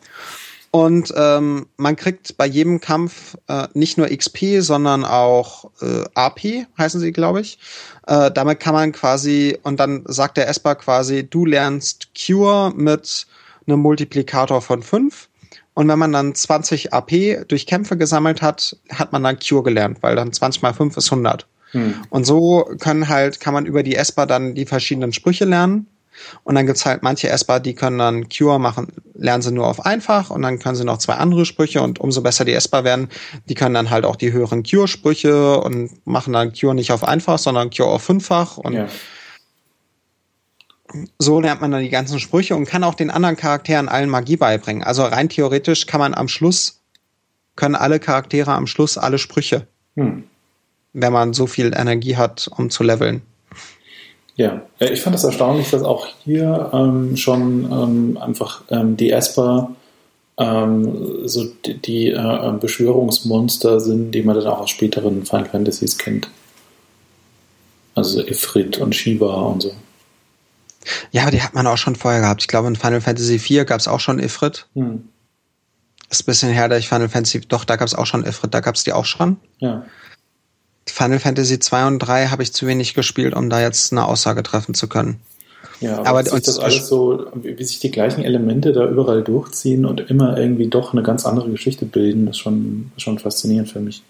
Und ähm, man kriegt bei jedem Kampf äh, nicht nur XP, sondern auch äh, AP, heißen sie, glaube ich. Äh, damit kann man quasi, und dann sagt der Esper quasi, du lernst Cure mit einem Multiplikator von 5. Und wenn man dann 20 AP durch Kämpfe gesammelt hat, hat man dann Cure gelernt, weil dann 20 mal 5 ist 100. Hm. Und so können halt, kann man über die Esper dann die verschiedenen Sprüche lernen und dann gibt's halt manche Essbar, die können dann Cure machen, lernen sie nur auf einfach und dann können sie noch zwei andere Sprüche und umso besser die essbar werden, die können dann halt auch die höheren Cure-Sprüche und machen dann Cure nicht auf einfach, sondern Cure auf fünffach und ja. So lernt man dann die ganzen Sprüche und kann auch den anderen Charakteren allen Magie beibringen. Also rein theoretisch kann man am Schluss, können alle Charaktere am Schluss alle Sprüche. Hm. Wenn man so viel Energie hat, um zu leveln. Ja, ich fand es das erstaunlich, dass auch hier ähm, schon ähm, einfach ähm, die Esper ähm, so die, die äh, Beschwörungsmonster sind, die man dann auch aus späteren Final Fantasies kennt. Also Ifrit und Shiva und so. Ja, aber die hat man auch schon vorher gehabt. Ich glaube, in Final Fantasy IV gab es auch schon Ifrit. Hm. Ist ein bisschen her, da ich Final Fantasy, doch, da gab es auch schon Ifrit, da gab es die auch schon. Ja. Final Fantasy 2 und 3 habe ich zu wenig gespielt, um da jetzt eine Aussage treffen zu können. Ja, aber, aber sich das alles so, wie sich die gleichen Elemente da überall durchziehen und immer irgendwie doch eine ganz andere Geschichte bilden, ist schon, schon faszinierend für mich.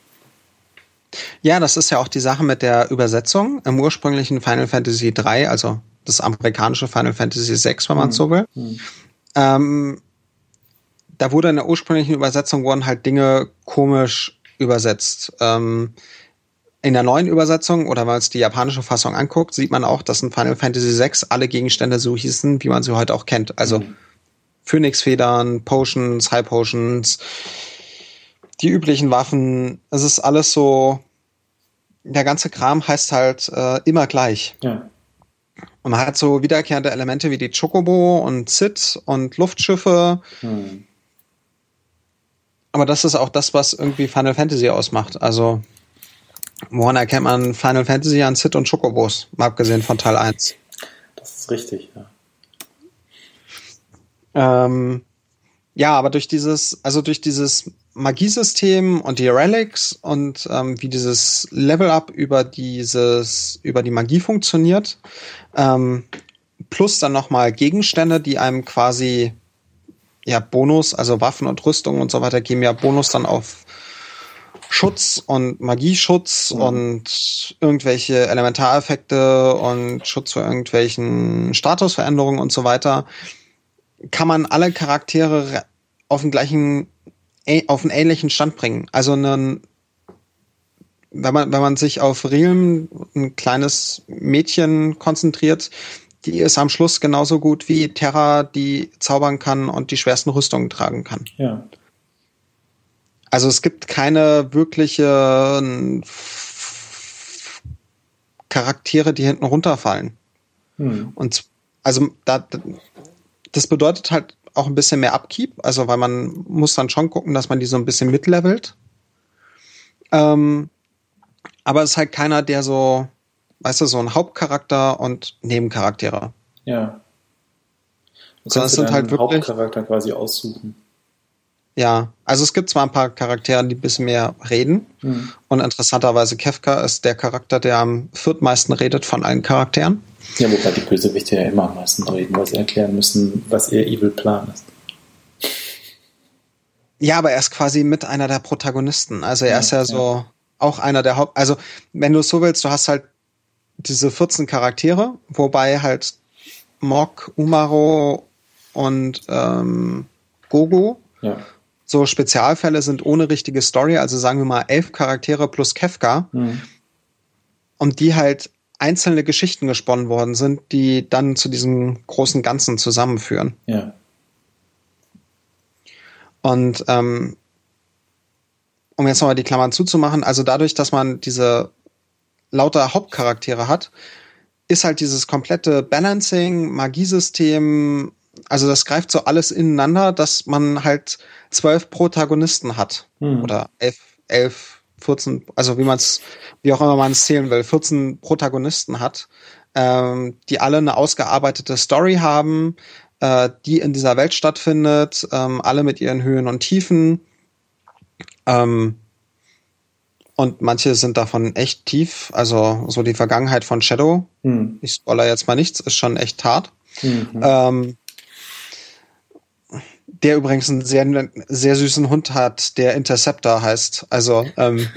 Ja, das ist ja auch die Sache mit der Übersetzung. Im ursprünglichen Final Fantasy 3, also das amerikanische Final Fantasy 6, wenn man hm. so will, hm. ähm, da wurde in der ursprünglichen Übersetzung wurden halt Dinge komisch übersetzt. Ähm, in der neuen Übersetzung oder wenn man es die japanische Fassung anguckt, sieht man auch, dass in Final Fantasy VI alle Gegenstände so hießen, wie man sie heute auch kennt. Also mhm. Phönixfedern, Potions, High Potions, die üblichen Waffen. Es ist alles so, der ganze Kram heißt halt äh, immer gleich. Ja. Und man hat so wiederkehrende Elemente wie die Chocobo und Zit und Luftschiffe. Mhm. Aber das ist auch das, was irgendwie Final Fantasy ausmacht. Also Woran erkennt man Final Fantasy an Sid und Chocobos, mal abgesehen von Teil 1? Das ist richtig, ja. Ähm, ja, aber durch dieses, also durch dieses Magiesystem und die Relics und ähm, wie dieses Level-Up über dieses, über die Magie funktioniert, ähm, plus dann nochmal Gegenstände, die einem quasi ja Bonus, also Waffen und Rüstung und so weiter geben ja Bonus dann auf Schutz und Magieschutz mhm. und irgendwelche Elementareffekte und Schutz vor irgendwelchen Statusveränderungen und so weiter, kann man alle Charaktere auf den gleichen, auf einen ähnlichen Stand bringen. Also einen, wenn man, wenn man sich auf Realm, ein kleines Mädchen konzentriert, die ist am Schluss genauso gut wie Terra, die zaubern kann und die schwersten Rüstungen tragen kann. Ja. Also es gibt keine wirkliche Charaktere, die hinten runterfallen. Hm. Und also da, das bedeutet halt auch ein bisschen mehr Upkeep, also weil man muss dann schon gucken, dass man die so ein bisschen mitlevelt. Ähm, aber es ist halt keiner, der so, weißt du, so ein Hauptcharakter und Nebencharaktere. Ja. Du Sondern es sind halt wirklich Hauptcharakter quasi aussuchen. Ja, also es gibt zwar ein paar Charaktere, die ein bisschen mehr reden. Mhm. Und interessanterweise Kefka ist der Charakter, der am viertmeisten redet von allen Charakteren. Ja, wobei die Bösewichte ja immer am meisten reden, weil sie erklären müssen, was ihr Evil-Plan ist. Ja, aber er ist quasi mit einer der Protagonisten. Also er ja, ist ja, ja so auch einer der Haupt... Also wenn du es so willst, du hast halt diese 14 Charaktere, wobei halt Mok, Umaro und ähm, Gogo ja so Spezialfälle sind ohne richtige Story, also sagen wir mal elf Charaktere plus Kefka, mhm. und die halt einzelne Geschichten gesponnen worden sind, die dann zu diesem großen Ganzen zusammenführen. Ja. Und ähm, um jetzt nochmal die Klammern zuzumachen, also dadurch, dass man diese lauter Hauptcharaktere hat, ist halt dieses komplette Balancing, Magiesystem, also das greift so alles ineinander, dass man halt zwölf Protagonisten hat. Hm. Oder elf, elf, 14, also wie man es, wie auch immer man es zählen will, 14 Protagonisten hat, ähm, die alle eine ausgearbeitete Story haben, äh, die in dieser Welt stattfindet, ähm, alle mit ihren Höhen und Tiefen. Ähm, und manche sind davon echt tief. Also so die Vergangenheit von Shadow. Hm. Ich spoiler jetzt mal nichts, ist schon echt hart. Mhm. Ähm, der übrigens einen sehr, sehr süßen Hund hat, der Interceptor heißt. Also, ähm.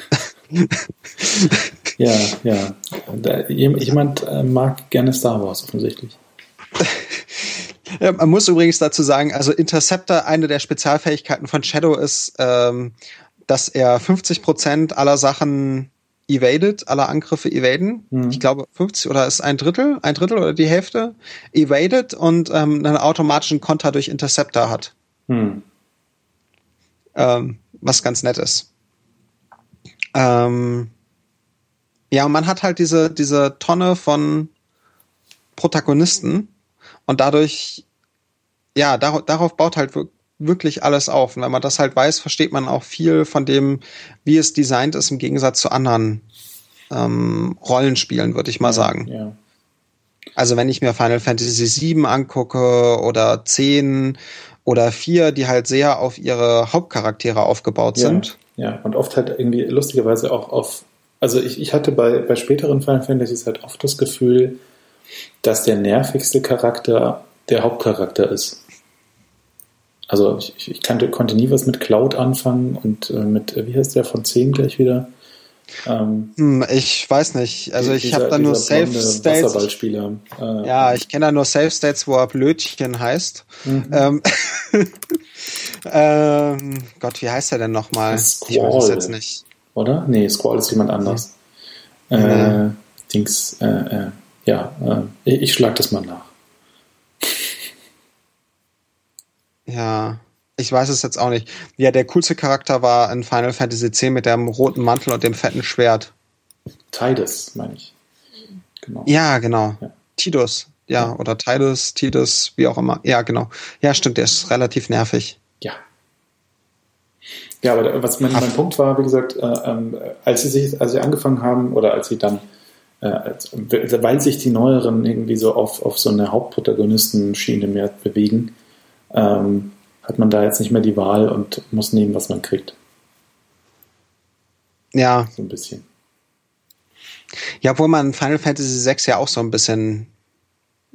ja, ja. Da, jemand äh, mag gerne Star Wars offensichtlich. Ja, man muss übrigens dazu sagen, also Interceptor, eine der Spezialfähigkeiten von Shadow ist, ähm, dass er 50 Prozent aller Sachen evaded, aller Angriffe evaden. Mhm. Ich glaube 50 oder ist ein Drittel, ein Drittel oder die Hälfte evaded und ähm, einen automatischen Konter durch Interceptor hat. Hm. Ähm, was ganz nett ist. Ähm, ja, und man hat halt diese, diese Tonne von Protagonisten und dadurch, ja, dar darauf baut halt wirklich alles auf. Und wenn man das halt weiß, versteht man auch viel von dem, wie es designt ist, im Gegensatz zu anderen ähm, Rollenspielen, würde ich mal ja, sagen. Ja. Also wenn ich mir Final Fantasy VII angucke oder 10 oder vier, die halt sehr auf ihre Hauptcharaktere aufgebaut ja, sind. Ja, und oft halt irgendwie lustigerweise auch auf, also ich, ich hatte bei, bei späteren Final Fantasies halt oft das Gefühl, dass der nervigste Charakter der Hauptcharakter ist. Also ich, ich kannte, konnte nie was mit Cloud anfangen und äh, mit, wie heißt der von 10 gleich wieder? Ähm, hm, ich weiß nicht. Also ich habe da nur Safe States. Äh, ja, ich kenne da nur Safe States, wo er Blödchen heißt. Mhm. Ähm, ähm, Gott, wie heißt er denn nochmal? Ich weiß es jetzt nicht. Oder? Nee, Squall ist jemand anders. Mhm. Äh, Dings, äh, äh, ja, äh, ich, ich schlag das mal nach. Ja. Ich weiß es jetzt auch nicht. Ja, der coolste Charakter war in Final Fantasy X mit dem roten Mantel und dem fetten Schwert. Tidus, meine ich. Genau. Ja, genau. Ja. Tidus. Ja, oder Tidus, Tidus, wie auch immer. Ja, genau. Ja, stimmt, der ist relativ nervig. Ja. Ja, aber was mein, mein Punkt war, wie gesagt, äh, äh, als sie sich, als sie angefangen haben oder als sie dann, äh, als, weil sich die neueren irgendwie so auf, auf so eine Hauptprotagonisten-Schiene mehr bewegen, ähm, hat man da jetzt nicht mehr die Wahl und muss nehmen, was man kriegt. Ja. So ein bisschen. Ja, obwohl man Final Fantasy VI ja auch so ein bisschen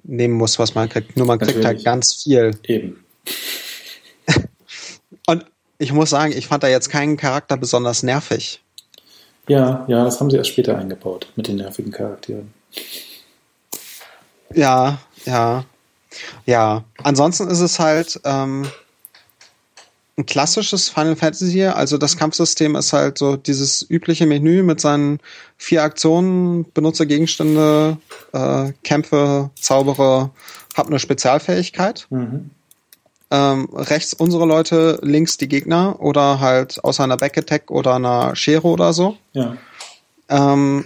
nehmen muss, was man kriegt. Nur man kriegt Natürlich. halt ganz viel. Eben. Und ich muss sagen, ich fand da jetzt keinen Charakter besonders nervig. Ja, ja, das haben sie erst später eingebaut mit den nervigen Charakteren. Ja, ja. Ja, ansonsten ist es halt ähm, ein klassisches Final Fantasy. Also das Kampfsystem ist halt so dieses übliche Menü mit seinen vier Aktionen, benutze Gegenstände, äh, Kämpfe, zaubere, hab eine Spezialfähigkeit. Mhm. Ähm, rechts unsere Leute, links die Gegner oder halt außer einer Backattack oder einer Schere oder so. Ja. Ähm,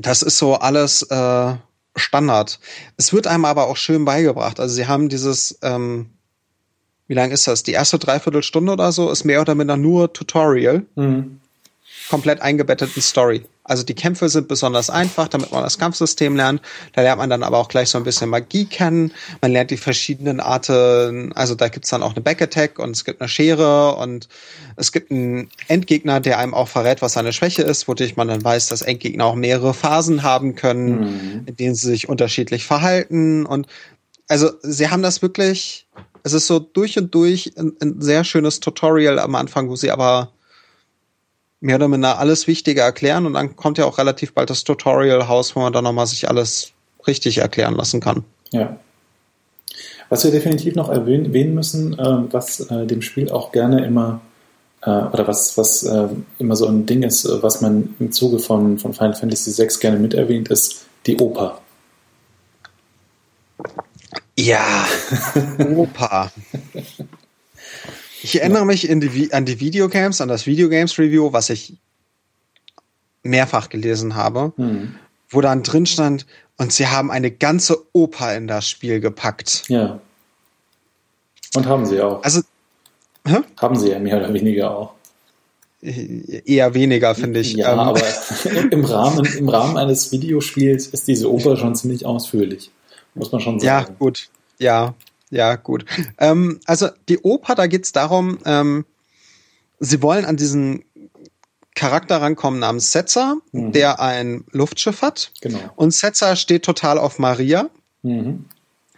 das ist so alles äh, Standard. Es wird einem aber auch schön beigebracht. Also sie haben dieses, ähm, wie lang ist das? Die erste Dreiviertelstunde oder so ist mehr oder minder nur Tutorial. Mhm komplett eingebetteten Story. Also die Kämpfe sind besonders einfach, damit man das Kampfsystem lernt. Da lernt man dann aber auch gleich so ein bisschen Magie kennen. Man lernt die verschiedenen Arten, also da gibt's dann auch eine Backattack und es gibt eine Schere und es gibt einen Endgegner, der einem auch verrät, was seine Schwäche ist, wodurch man dann weiß, dass Endgegner auch mehrere Phasen haben können, mhm. in denen sie sich unterschiedlich verhalten. Und also sie haben das wirklich, es ist so durch und durch ein, ein sehr schönes Tutorial am Anfang, wo sie aber mehr oder minder alles Wichtige erklären und dann kommt ja auch relativ bald das Tutorial-Haus, wo man dann nochmal sich alles richtig erklären lassen kann. Ja. Was wir definitiv noch erwähnen müssen, äh, was äh, dem Spiel auch gerne immer äh, oder was, was äh, immer so ein Ding ist, was man im Zuge von, von Final Fantasy VI gerne mit erwähnt, ist die Oper. Ja, Oper. Ich erinnere mich die, an die Videogames, an das Videogames Review, was ich mehrfach gelesen habe, hm. wo dann drin stand, und sie haben eine ganze Oper in das Spiel gepackt. Ja. Und haben sie auch. Also, hä? haben sie ja mehr oder weniger auch. Eher weniger, finde ich. Ja, ähm. aber im Rahmen, im Rahmen eines Videospiels ist diese Oper schon ziemlich ausführlich. Muss man schon sagen. Ja, gut. Ja, ja, gut. Ähm, also die Oper, da geht's darum, ähm, sie wollen an diesen Charakter rankommen namens Setzer, mhm. der ein Luftschiff hat. Genau. Und Setzer steht total auf Maria. Mhm.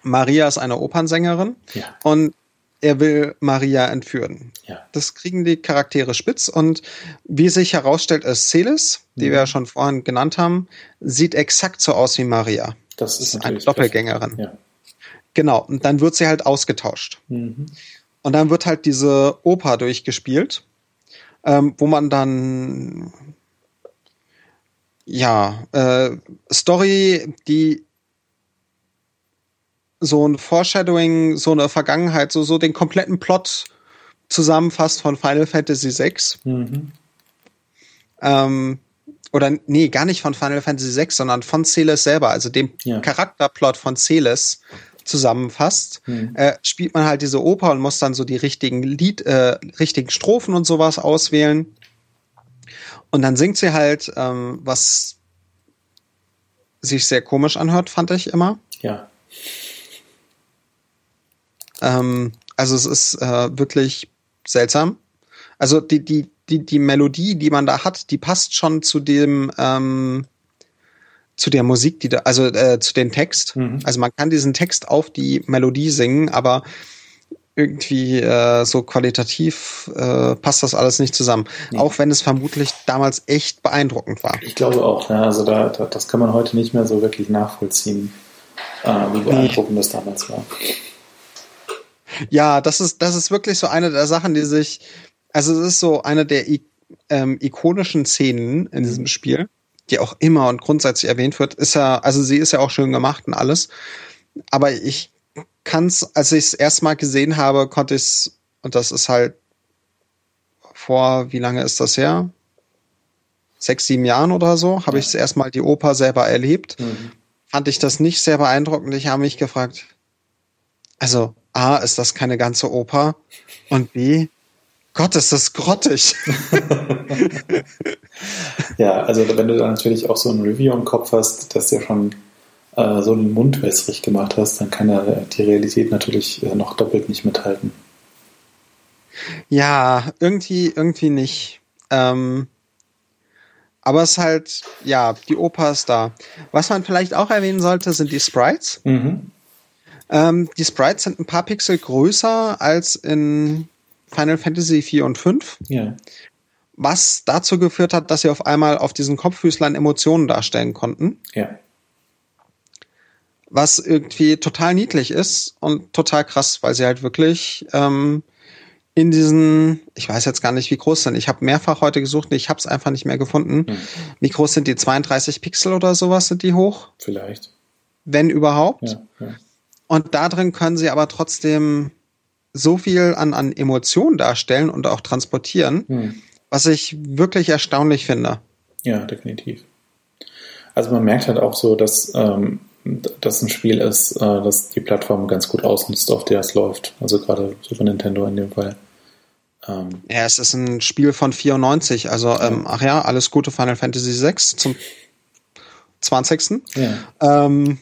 Maria ist eine Opernsängerin. Ja. Und er will Maria entführen. Ja. Das kriegen die Charaktere spitz und wie sich herausstellt, ist Celis, die mhm. wir ja schon vorhin genannt haben, sieht exakt so aus wie Maria. Das ist, eine Doppelgängerin. Ja. Genau, und dann wird sie halt ausgetauscht. Mhm. Und dann wird halt diese Oper durchgespielt, ähm, wo man dann ja äh, Story, die so ein Foreshadowing, so eine Vergangenheit, so so den kompletten Plot zusammenfasst von Final Fantasy VI. Mhm. Ähm, oder nee, gar nicht von Final Fantasy VI, sondern von Celes selber, also dem ja. Charakterplot von Celes zusammenfasst, mhm. äh, spielt man halt diese Oper und muss dann so die richtigen Lied, äh, richtigen Strophen und sowas auswählen. Und dann singt sie halt, ähm, was sich sehr komisch anhört, fand ich immer. Ja. Ähm, also es ist äh, wirklich seltsam. Also die, die, die, die Melodie, die man da hat, die passt schon zu dem, ähm, zu der Musik, die da, also äh, zu dem Text. Mhm. Also man kann diesen Text auf die Melodie singen, aber irgendwie äh, so qualitativ äh, passt das alles nicht zusammen. Nee. Auch wenn es vermutlich damals echt beeindruckend war. Ich glaube auch, ja, also da, da das kann man heute nicht mehr so wirklich nachvollziehen, äh, wie beeindruckend nee. das damals war. Ja, das ist, das ist wirklich so eine der Sachen, die sich, also es ist so eine der ähm, ikonischen Szenen in diesem Spiel die auch immer und grundsätzlich erwähnt wird, ist ja, also sie ist ja auch schön gemacht und alles. Aber ich kann's, als ich es erstmal gesehen habe, konnte ich es, und das ist halt vor, wie lange ist das her? Sechs, sieben Jahren oder so, habe ja. ich es erstmal die Oper selber erlebt. Mhm. Fand ich das nicht sehr beeindruckend. Ich habe mich gefragt, also A, ist das keine ganze Oper? Und B, Gott, ist das grottig. ja, also wenn du dann natürlich auch so ein Review im Kopf hast, dass du schon äh, so den Mund wässrig gemacht hast, dann kann ja die Realität natürlich äh, noch doppelt nicht mithalten. Ja, irgendwie, irgendwie nicht. Ähm, aber es ist halt, ja, die Oper ist da. Was man vielleicht auch erwähnen sollte, sind die Sprites. Mhm. Ähm, die Sprites sind ein paar Pixel größer als in Final Fantasy 4 und 5. Ja. Was dazu geführt hat, dass sie auf einmal auf diesen Kopffüßlein Emotionen darstellen konnten. Ja. was irgendwie total niedlich ist und total krass, weil sie halt wirklich ähm, in diesen, ich weiß jetzt gar nicht, wie groß sind. Ich habe mehrfach heute gesucht, ich habe es einfach nicht mehr gefunden. Hm. Wie groß sind die? 32 Pixel oder sowas sind die hoch? Vielleicht. Wenn überhaupt. Ja, ja. Und da drin können sie aber trotzdem so viel an, an Emotionen darstellen und auch transportieren, hm. was ich wirklich erstaunlich finde. Ja, definitiv. Also man merkt halt auch so, dass ähm, das ein Spiel ist, äh, das die Plattform ganz gut ausnutzt, auf der es läuft. Also gerade Super Nintendo in dem Fall. Ähm, ja, es ist ein Spiel von 94, also. Ähm, ach ja, alles Gute Final Fantasy VI zum 20. Ja. Ähm,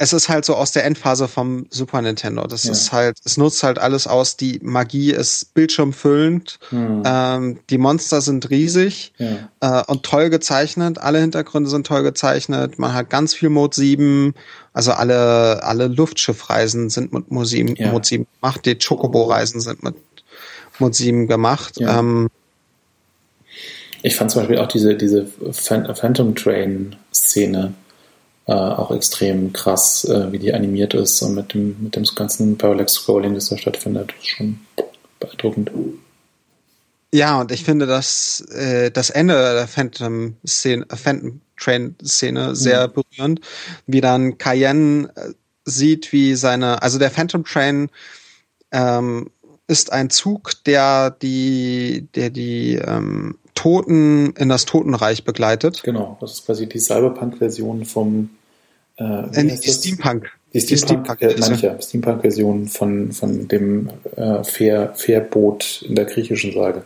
es ist halt so aus der Endphase vom Super Nintendo. Das ja. ist halt, es nutzt halt alles aus. Die Magie ist bildschirmfüllend. Hm. Ähm, die Monster sind riesig ja. äh, und toll gezeichnet. Alle Hintergründe sind toll gezeichnet. Man hat ganz viel Mode 7. Also alle, alle Luftschiffreisen sind mit Mode 7, ja. Mode 7 gemacht. Die Chocobo-Reisen sind mit Mode 7 gemacht. Ähm, ich fand zum Beispiel auch diese, diese Phantom Train Szene äh, auch extrem krass, äh, wie die animiert ist und mit dem, mit dem ganzen Parallax Scrolling, das da stattfindet, ist schon beeindruckend. Ja, und ich finde, dass äh, das Ende der Phantom, Szene, Phantom Train Szene sehr mhm. berührend, wie dann Cayenne äh, sieht, wie seine, also der Phantom Train ähm, ist ein Zug, der die, der die ähm, Toten in das Totenreich begleitet. Genau, das ist quasi die Cyberpunk-Version vom äh, die Steampunk. Die Steampunk, äh, Steampunk, Steampunk-Version von, von dem äh, Fair, Fairboot in der griechischen Sage.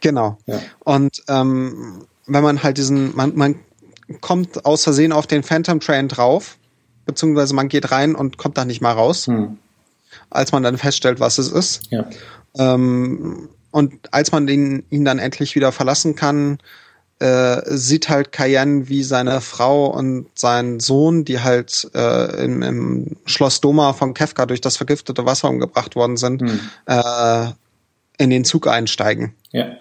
Genau. Ja. Und ähm, wenn man halt diesen, man, man kommt aus Versehen auf den Phantom Train drauf, beziehungsweise man geht rein und kommt da nicht mal raus, hm. als man dann feststellt, was es ist. Ja. Ähm, und als man den, ihn dann endlich wieder verlassen kann, äh, sieht halt Cayenne wie seine Frau und sein Sohn, die halt äh, im, im Schloss Doma von Kefka durch das vergiftete Wasser umgebracht worden sind, hm. äh, in den Zug einsteigen. Ja.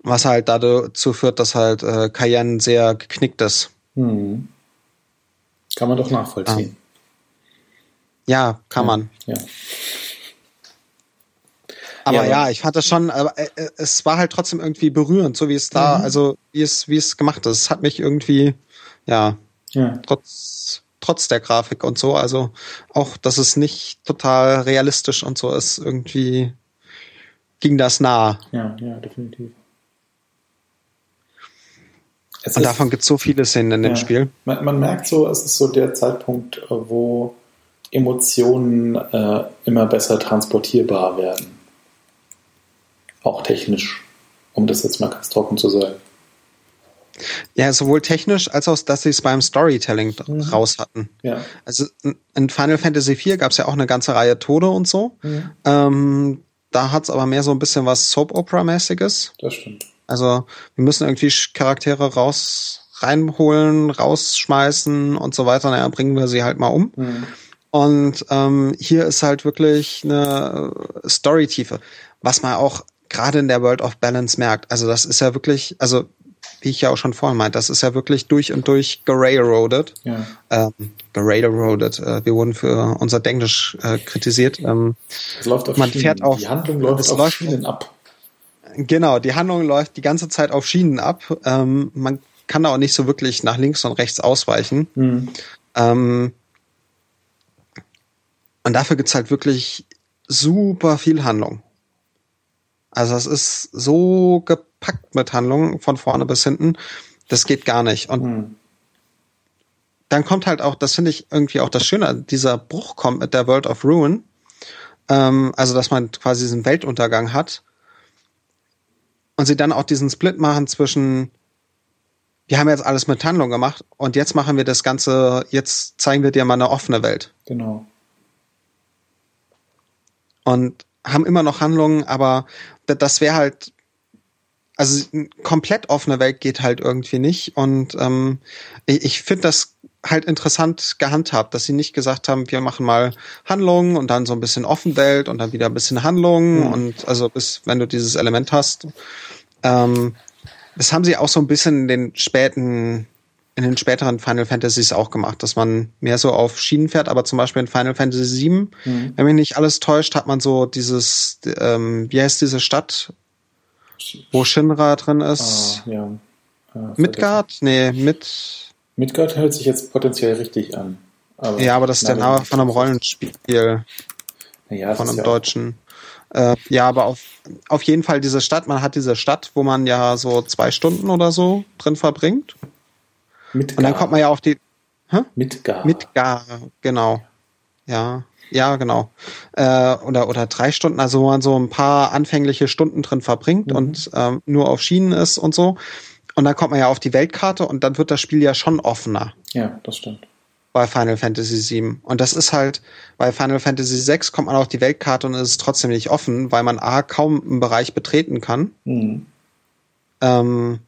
Was halt dazu führt, dass halt äh, Cayenne sehr geknickt ist. Hm. Kann man doch nachvollziehen. Ah. Ja, kann ja. man. Ja. Aber ja, ja, ich fand das schon, aber äh, äh, es war halt trotzdem irgendwie berührend, so wie es da, mhm. also wie es, wie es gemacht ist. Es hat mich irgendwie, ja, ja, trotz, trotz der Grafik und so, also auch, dass es nicht total realistisch und so ist, irgendwie ging das nah. Ja, ja, definitiv. Es und ist, davon gibt es so viele Szenen in dem Spiel. Man, man, merkt so, es ist so der Zeitpunkt, wo Emotionen äh, immer besser transportierbar werden. Auch technisch, um das jetzt mal ganz trocken zu sagen. Ja, sowohl technisch als auch, dass sie es beim Storytelling mhm. raus hatten. Ja. Also in Final Fantasy IV gab es ja auch eine ganze Reihe Tode und so. Mhm. Ähm, da hat es aber mehr so ein bisschen was Soap-Opera-mäßiges. Das stimmt. Also wir müssen irgendwie Charaktere raus reinholen, rausschmeißen und so weiter. Naja, bringen wir sie halt mal um. Mhm. Und ähm, hier ist halt wirklich eine Storytiefe, was man auch gerade in der World of Balance merkt. Also das ist ja wirklich, also wie ich ja auch schon vorhin meinte, das ist ja wirklich durch und durch gerailroadet. Ja. Ähm, gerailroadet. Äh, wir wurden für unser Denglisch äh, kritisiert. Ähm, es läuft auf man Schienen. Fährt auf, die Handlung läuft auf läuft, Schienen ab. Genau, die Handlung läuft die ganze Zeit auf Schienen ab. Ähm, man kann da auch nicht so wirklich nach links und rechts ausweichen. Mhm. Ähm, und dafür gibt's halt wirklich super viel Handlung. Also es ist so gepackt mit Handlungen von vorne bis hinten, das geht gar nicht. Und hm. dann kommt halt auch, das finde ich irgendwie auch das Schöne, dieser Bruch kommt mit der World of Ruin. Ähm, also dass man quasi diesen Weltuntergang hat. Und sie dann auch diesen Split machen zwischen, wir haben jetzt alles mit Handlung gemacht und jetzt machen wir das Ganze, jetzt zeigen wir dir mal eine offene Welt. Genau. Und haben immer noch Handlungen, aber das wäre halt, also komplett offene Welt geht halt irgendwie nicht. Und ähm, ich, ich finde das halt interessant gehandhabt, dass sie nicht gesagt haben, wir machen mal Handlungen und dann so ein bisschen Offenwelt und dann wieder ein bisschen Handlungen mhm. und also bis wenn du dieses Element hast. Ähm, das haben sie auch so ein bisschen in den späten in den späteren Final Fantasies auch gemacht, dass man mehr so auf Schienen fährt, aber zum Beispiel in Final Fantasy VII, mhm. wenn mich nicht alles täuscht, hat man so dieses, ähm, wie heißt diese Stadt, wo Shinra drin ist? Ah, ja. Ah, Midgard? Nee, mit. Midgard hört sich jetzt potenziell richtig an. Aber ja, aber das ist der Name von einem Rollenspiel. Ja, von einem ja deutschen. Äh, ja, aber auf, auf jeden Fall diese Stadt, man hat diese Stadt, wo man ja so zwei Stunden oder so drin verbringt. Midgar. Und dann kommt man ja auf die. Hä? Midgar. Midgar, genau. Ja. Ja, genau. Äh, oder, oder drei Stunden, also wo man so ein paar anfängliche Stunden drin verbringt mhm. und ähm, nur auf Schienen ist und so. Und dann kommt man ja auf die Weltkarte und dann wird das Spiel ja schon offener. Ja, das stimmt. Bei Final Fantasy VII. Und das ist halt, bei Final Fantasy VI kommt man auf die Weltkarte und ist trotzdem nicht offen, weil man A kaum einen Bereich betreten kann. Mhm. Ähm,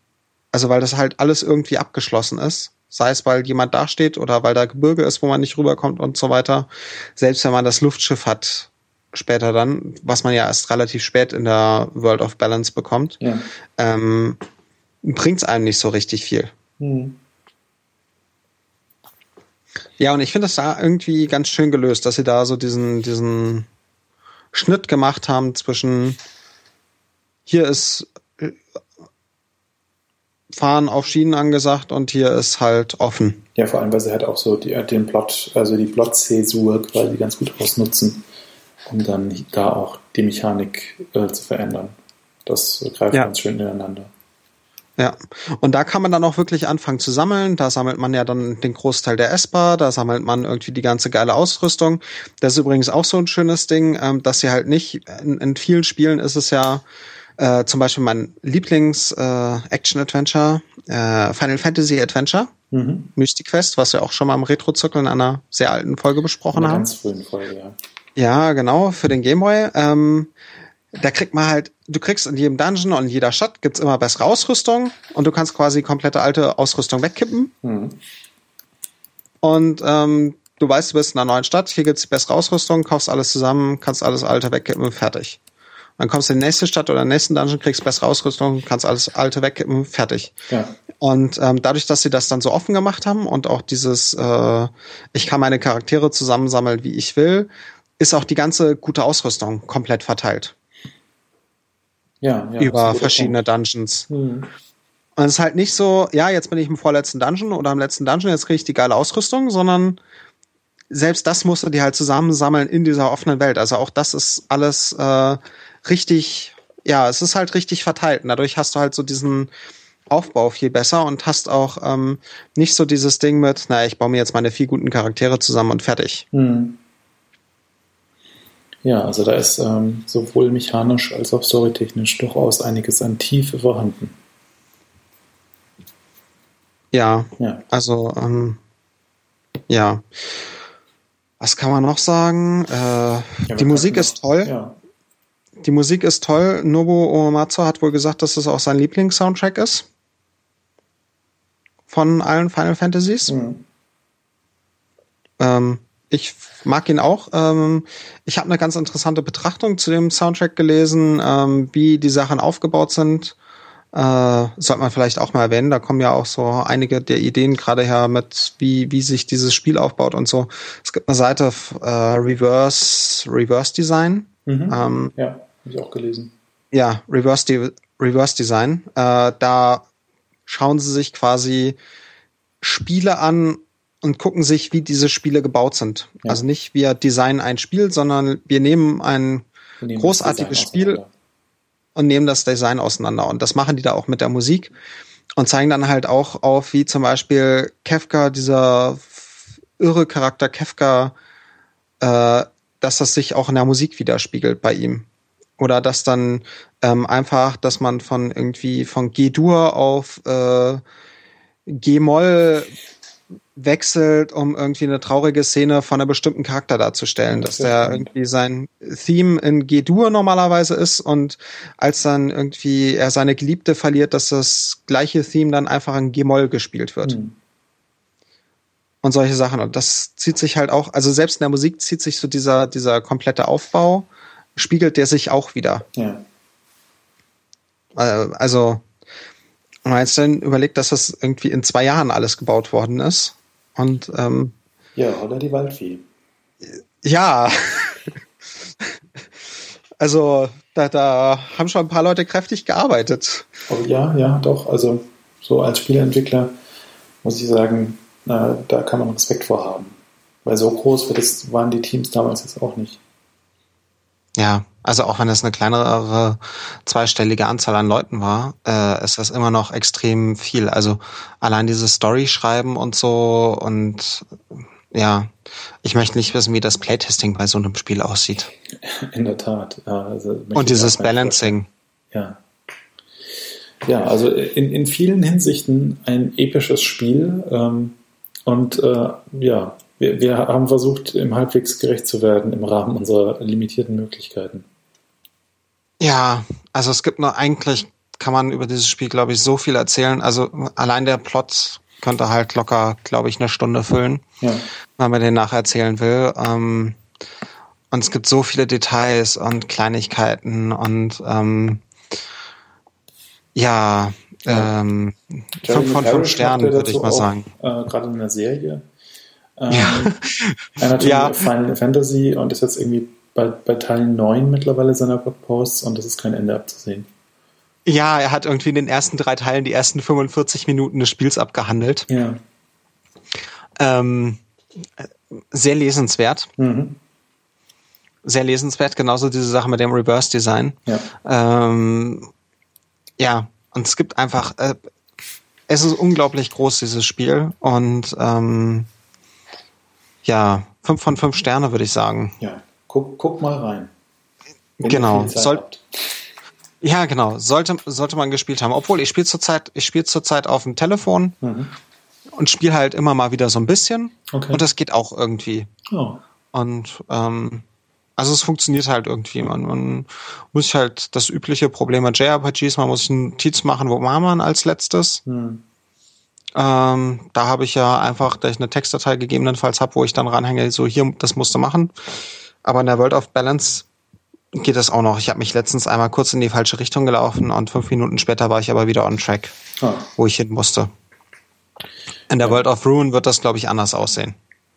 also weil das halt alles irgendwie abgeschlossen ist. Sei es, weil jemand dasteht oder weil da Gebirge ist, wo man nicht rüberkommt und so weiter. Selbst wenn man das Luftschiff hat, später dann, was man ja erst relativ spät in der World of Balance bekommt, ja. ähm, bringt es einem nicht so richtig viel. Mhm. Ja, und ich finde es da irgendwie ganz schön gelöst, dass sie da so diesen, diesen Schnitt gemacht haben zwischen hier ist Fahren auf Schienen angesagt und hier ist halt offen. Ja, vor allem, weil sie halt auch so die, den Plot, also die Plot-Zäsur quasi ganz gut ausnutzen, um dann da auch die Mechanik äh, zu verändern. Das greift ja. ganz schön ineinander. Ja, und da kann man dann auch wirklich anfangen zu sammeln. Da sammelt man ja dann den Großteil der S-Bar, da sammelt man irgendwie die ganze geile Ausrüstung. Das ist übrigens auch so ein schönes Ding, ähm, dass sie halt nicht, in, in vielen Spielen ist es ja, äh, zum Beispiel mein Lieblings-Action-Adventure, äh, äh, Final Fantasy Adventure, mhm. Mystic Quest, was wir auch schon mal im Retro-Zirkel in einer sehr alten Folge besprochen in einer haben. Ganz frühen Folge, ja. Ja, genau, für den Gameboy. Ähm, da kriegt man halt, du kriegst in jedem Dungeon und in jeder Stadt gibt's immer bessere Ausrüstung und du kannst quasi komplette alte Ausrüstung wegkippen. Mhm. Und ähm, du weißt, du bist in einer neuen Stadt, hier gibt's bessere Ausrüstung, kaufst alles zusammen, kannst alles alte wegkippen, fertig. Dann kommst du in die nächste Stadt oder in den nächsten Dungeon, kriegst bessere Ausrüstung, kannst alles alte wegkippen, fertig. Ja. Und ähm, dadurch, dass sie das dann so offen gemacht haben und auch dieses, äh, ich kann meine Charaktere zusammensammeln, wie ich will, ist auch die ganze gute Ausrüstung komplett verteilt. Ja, ja über verschiedene Dungeons. Mhm. Und es ist halt nicht so, ja, jetzt bin ich im vorletzten Dungeon oder im letzten Dungeon, jetzt kriege ich die geile Ausrüstung, sondern selbst das musst du dir halt zusammensammeln in dieser offenen Welt. Also auch das ist alles äh, richtig, ja, es ist halt richtig verteilt. Und dadurch hast du halt so diesen Aufbau viel besser und hast auch ähm, nicht so dieses Ding mit, naja, ich baue mir jetzt meine vier guten Charaktere zusammen und fertig. Hm. Ja, also da ist ähm, sowohl mechanisch als auch storytechnisch durchaus einiges an Tiefe vorhanden. Ja, ja. also ähm, ja. Was kann man noch sagen? Äh, ja, die Musik ist toll. Ja. Die Musik ist toll. Nobuo Uematsu hat wohl gesagt, dass es auch sein Lieblings-Soundtrack ist. Von allen Final Fantasies. Mhm. Ähm, ich mag ihn auch. Ähm, ich habe eine ganz interessante Betrachtung zu dem Soundtrack gelesen, ähm, wie die Sachen aufgebaut sind. Äh, sollte man vielleicht auch mal erwähnen. Da kommen ja auch so einige der Ideen gerade her mit, wie, wie sich dieses Spiel aufbaut und so. Es gibt eine Seite äh, Reverse, Reverse Design. Mhm. Ähm, ja. Habe ich auch gelesen. Ja, Reverse, De Reverse Design. Äh, da schauen sie sich quasi Spiele an und gucken sich, wie diese Spiele gebaut sind. Ja. Also nicht wir designen ein Spiel, sondern wir nehmen ein wir nehmen großartiges Spiel und nehmen das Design auseinander. Und das machen die da auch mit der Musik und zeigen dann halt auch auf, wie zum Beispiel Kefka, dieser irre Charakter Kefka, äh, dass das sich auch in der Musik widerspiegelt bei ihm. Oder dass dann ähm, einfach, dass man von irgendwie von G-Dur auf äh, G-Moll wechselt, um irgendwie eine traurige Szene von einem bestimmten Charakter darzustellen, dass der irgendwie sein Theme in G-Dur normalerweise ist und als dann irgendwie er seine Geliebte verliert, dass das gleiche Theme dann einfach in G-Moll gespielt wird. Mhm. Und solche Sachen. Und das zieht sich halt auch, also selbst in der Musik zieht sich so dieser, dieser komplette Aufbau spiegelt der sich auch wieder. Ja. Äh, also, Meinst du denn überlegt, dass das irgendwie in zwei Jahren alles gebaut worden ist? Und ähm, ja, oder die Waldvieh. Ja. also da, da haben schon ein paar Leute kräftig gearbeitet. Oh, ja, ja, doch. Also so als Spieleentwickler muss ich sagen, na, da kann man Respekt vor haben. Weil so groß das, waren die Teams damals jetzt auch nicht. Ja, also auch wenn es eine kleinere zweistellige Anzahl an Leuten war, äh, ist das immer noch extrem viel. Also allein dieses Story schreiben und so und ja, ich möchte nicht wissen, wie das Playtesting bei so einem Spiel aussieht. In der Tat. Ja, also und dieses Balancing. Ja. Ja, also in, in vielen Hinsichten ein episches Spiel. Ähm, und äh, ja, wir, wir haben versucht, im halbwegs gerecht zu werden im Rahmen unserer limitierten Möglichkeiten. Ja, also es gibt nur eigentlich, kann man über dieses Spiel, glaube ich, so viel erzählen. Also allein der Plot könnte halt locker, glaube ich, eine Stunde füllen, ja. wenn man den nacherzählen will. Ähm, und es gibt so viele Details und Kleinigkeiten und ähm, ja, ähm, fünf von fünf Sternen, würde ich mal auch, sagen. Äh, Gerade in der Serie. Ähm, ja. Ja. Final Fantasy und ist jetzt irgendwie bei, bei Teil 9 mittlerweile seiner Blogposts und es ist kein Ende abzusehen. Ja, er hat irgendwie in den ersten drei Teilen die ersten 45 Minuten des Spiels abgehandelt. Ja. Ähm, sehr lesenswert. Mhm. Sehr lesenswert, genauso diese Sache mit dem Reverse Design. Ja. Ähm, ja, und es gibt einfach, äh, es ist unglaublich groß, dieses Spiel. Und ähm, ja, fünf von fünf Sterne, würde ich sagen. Ja, guck, guck mal rein. Genau. Soll, ja, genau. Sollte, sollte man gespielt haben. Obwohl, ich spiele zurzeit, ich spiele zurzeit auf dem Telefon mhm. und spiele halt immer mal wieder so ein bisschen. Okay. Und das geht auch irgendwie. Oh. Und ähm, also es funktioniert halt irgendwie. Man, man muss halt das übliche Problem mit JRPGs, man muss sich einen Notiz machen, wo war man als letztes. Mhm. Ähm, da habe ich ja einfach, da ich eine Textdatei gegebenenfalls habe, wo ich dann ranhänge, so hier, das musst du machen. Aber in der World of Balance geht das auch noch. Ich habe mich letztens einmal kurz in die falsche Richtung gelaufen und fünf Minuten später war ich aber wieder on track, ah. wo ich hin musste. In der ja. World of Ruin wird das, glaube ich, anders aussehen.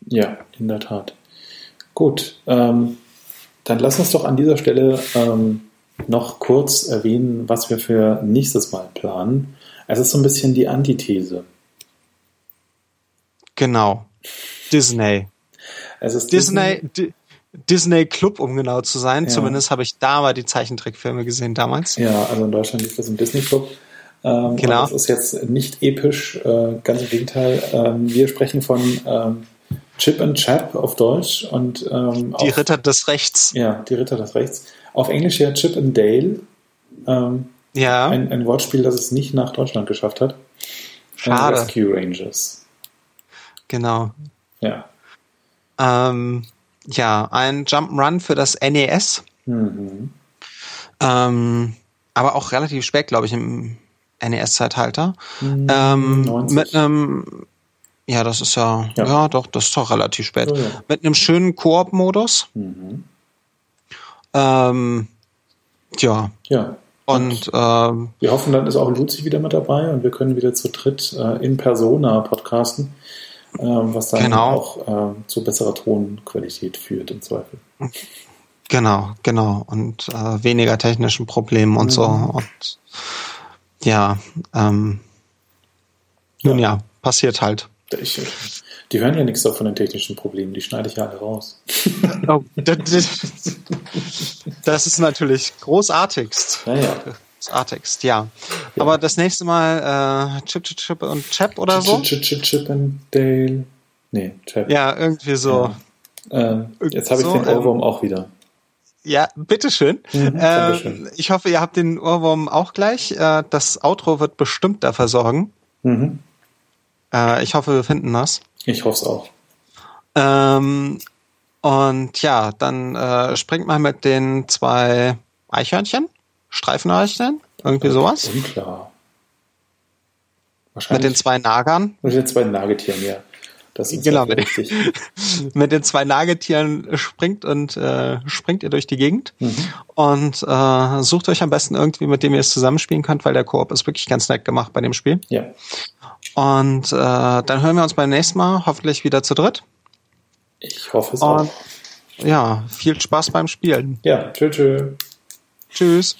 Ja, in der Tat. Gut, ähm, dann lass uns doch an dieser Stelle ähm, noch kurz erwähnen, was wir für nächstes Mal planen. Es ist so ein bisschen die Antithese. Genau. Disney. Es ist Disney, Disney Disney Club, um genau zu sein. Ja. Zumindest habe ich da mal die Zeichentrickfilme gesehen damals. Ja, also in Deutschland lief das im Disney Club. Ähm, genau. Das ist jetzt nicht episch, äh, ganz im Gegenteil. Ähm, wir sprechen von ähm, Chip and Chap auf Deutsch und ähm, die auf, Ritter des Rechts. Ja, die Ritter des Rechts. Auf Englisch ja Chip and Dale. Ähm, ja. Ein, ein, Wortspiel, das es nicht nach Deutschland geschafft hat. Schade. Rescue Rangers. Genau. Ja. Ähm, ja, ein Jump'n'Run für das NES. Mhm. Ähm, aber auch relativ spät, glaube ich, im NES-Zeitalter. Mhm, ähm, mit einem, ja, das ist ja, ja, ja, doch, das ist doch relativ spät. Oh, ja. Mit einem schönen Koop-Modus. Mhm. Ähm, ja. Ja. Und ähm, wir hoffen, dann ist auch Luzi wieder mit dabei und wir können wieder zu dritt äh, in Persona podcasten ähm, was dann genau. auch ähm, zu besserer Tonqualität führt im Zweifel. Genau, genau. Und äh, weniger technischen Problemen und mhm. so. Und ja, ähm, nun ja. ja, passiert halt. Ich, die hören ja nichts von den technischen Problemen, die schneide ich ja alle raus. Oh, das, ist natürlich großartigst. Ja, ja. Artext, ja. ja. Aber das nächste Mal äh, Chip, Chip, Chip und Chap oder so? Chip, Chip, Chip, Chip and Dale. Nee, Chap. Ja, irgendwie so. Ja. Ähm, jetzt habe ich so, den Ohrwurm ähm, auch wieder. Ja, bitteschön. Mhm, äh, ich hoffe, ihr habt den Ohrwurm auch gleich. Äh, das Outro wird bestimmt dafür sorgen. Mhm. Äh, ich hoffe, wir finden das. Ich hoffe es auch. Ähm, und ja, dann äh, springt mal mit den zwei Eichhörnchen. Streifeneichlein? Irgendwie sowas? Unklar. Wahrscheinlich. Mit den zwei Nagern? Mit den zwei Nagetieren, ja. Das ist genau, mit, mit, den zwei Nagetieren springt und äh, springt ihr durch die Gegend mhm. und äh, sucht euch am besten irgendwie, mit dem ihr es zusammenspielen könnt, weil der Koop ist wirklich ganz nett gemacht bei dem Spiel. Ja. Und äh, dann hören wir uns beim nächsten Mal hoffentlich wieder zu dritt. Ich hoffe es und, auch. Ja, viel Spaß beim Spielen. Ja, tschö, tschö. Tschüss.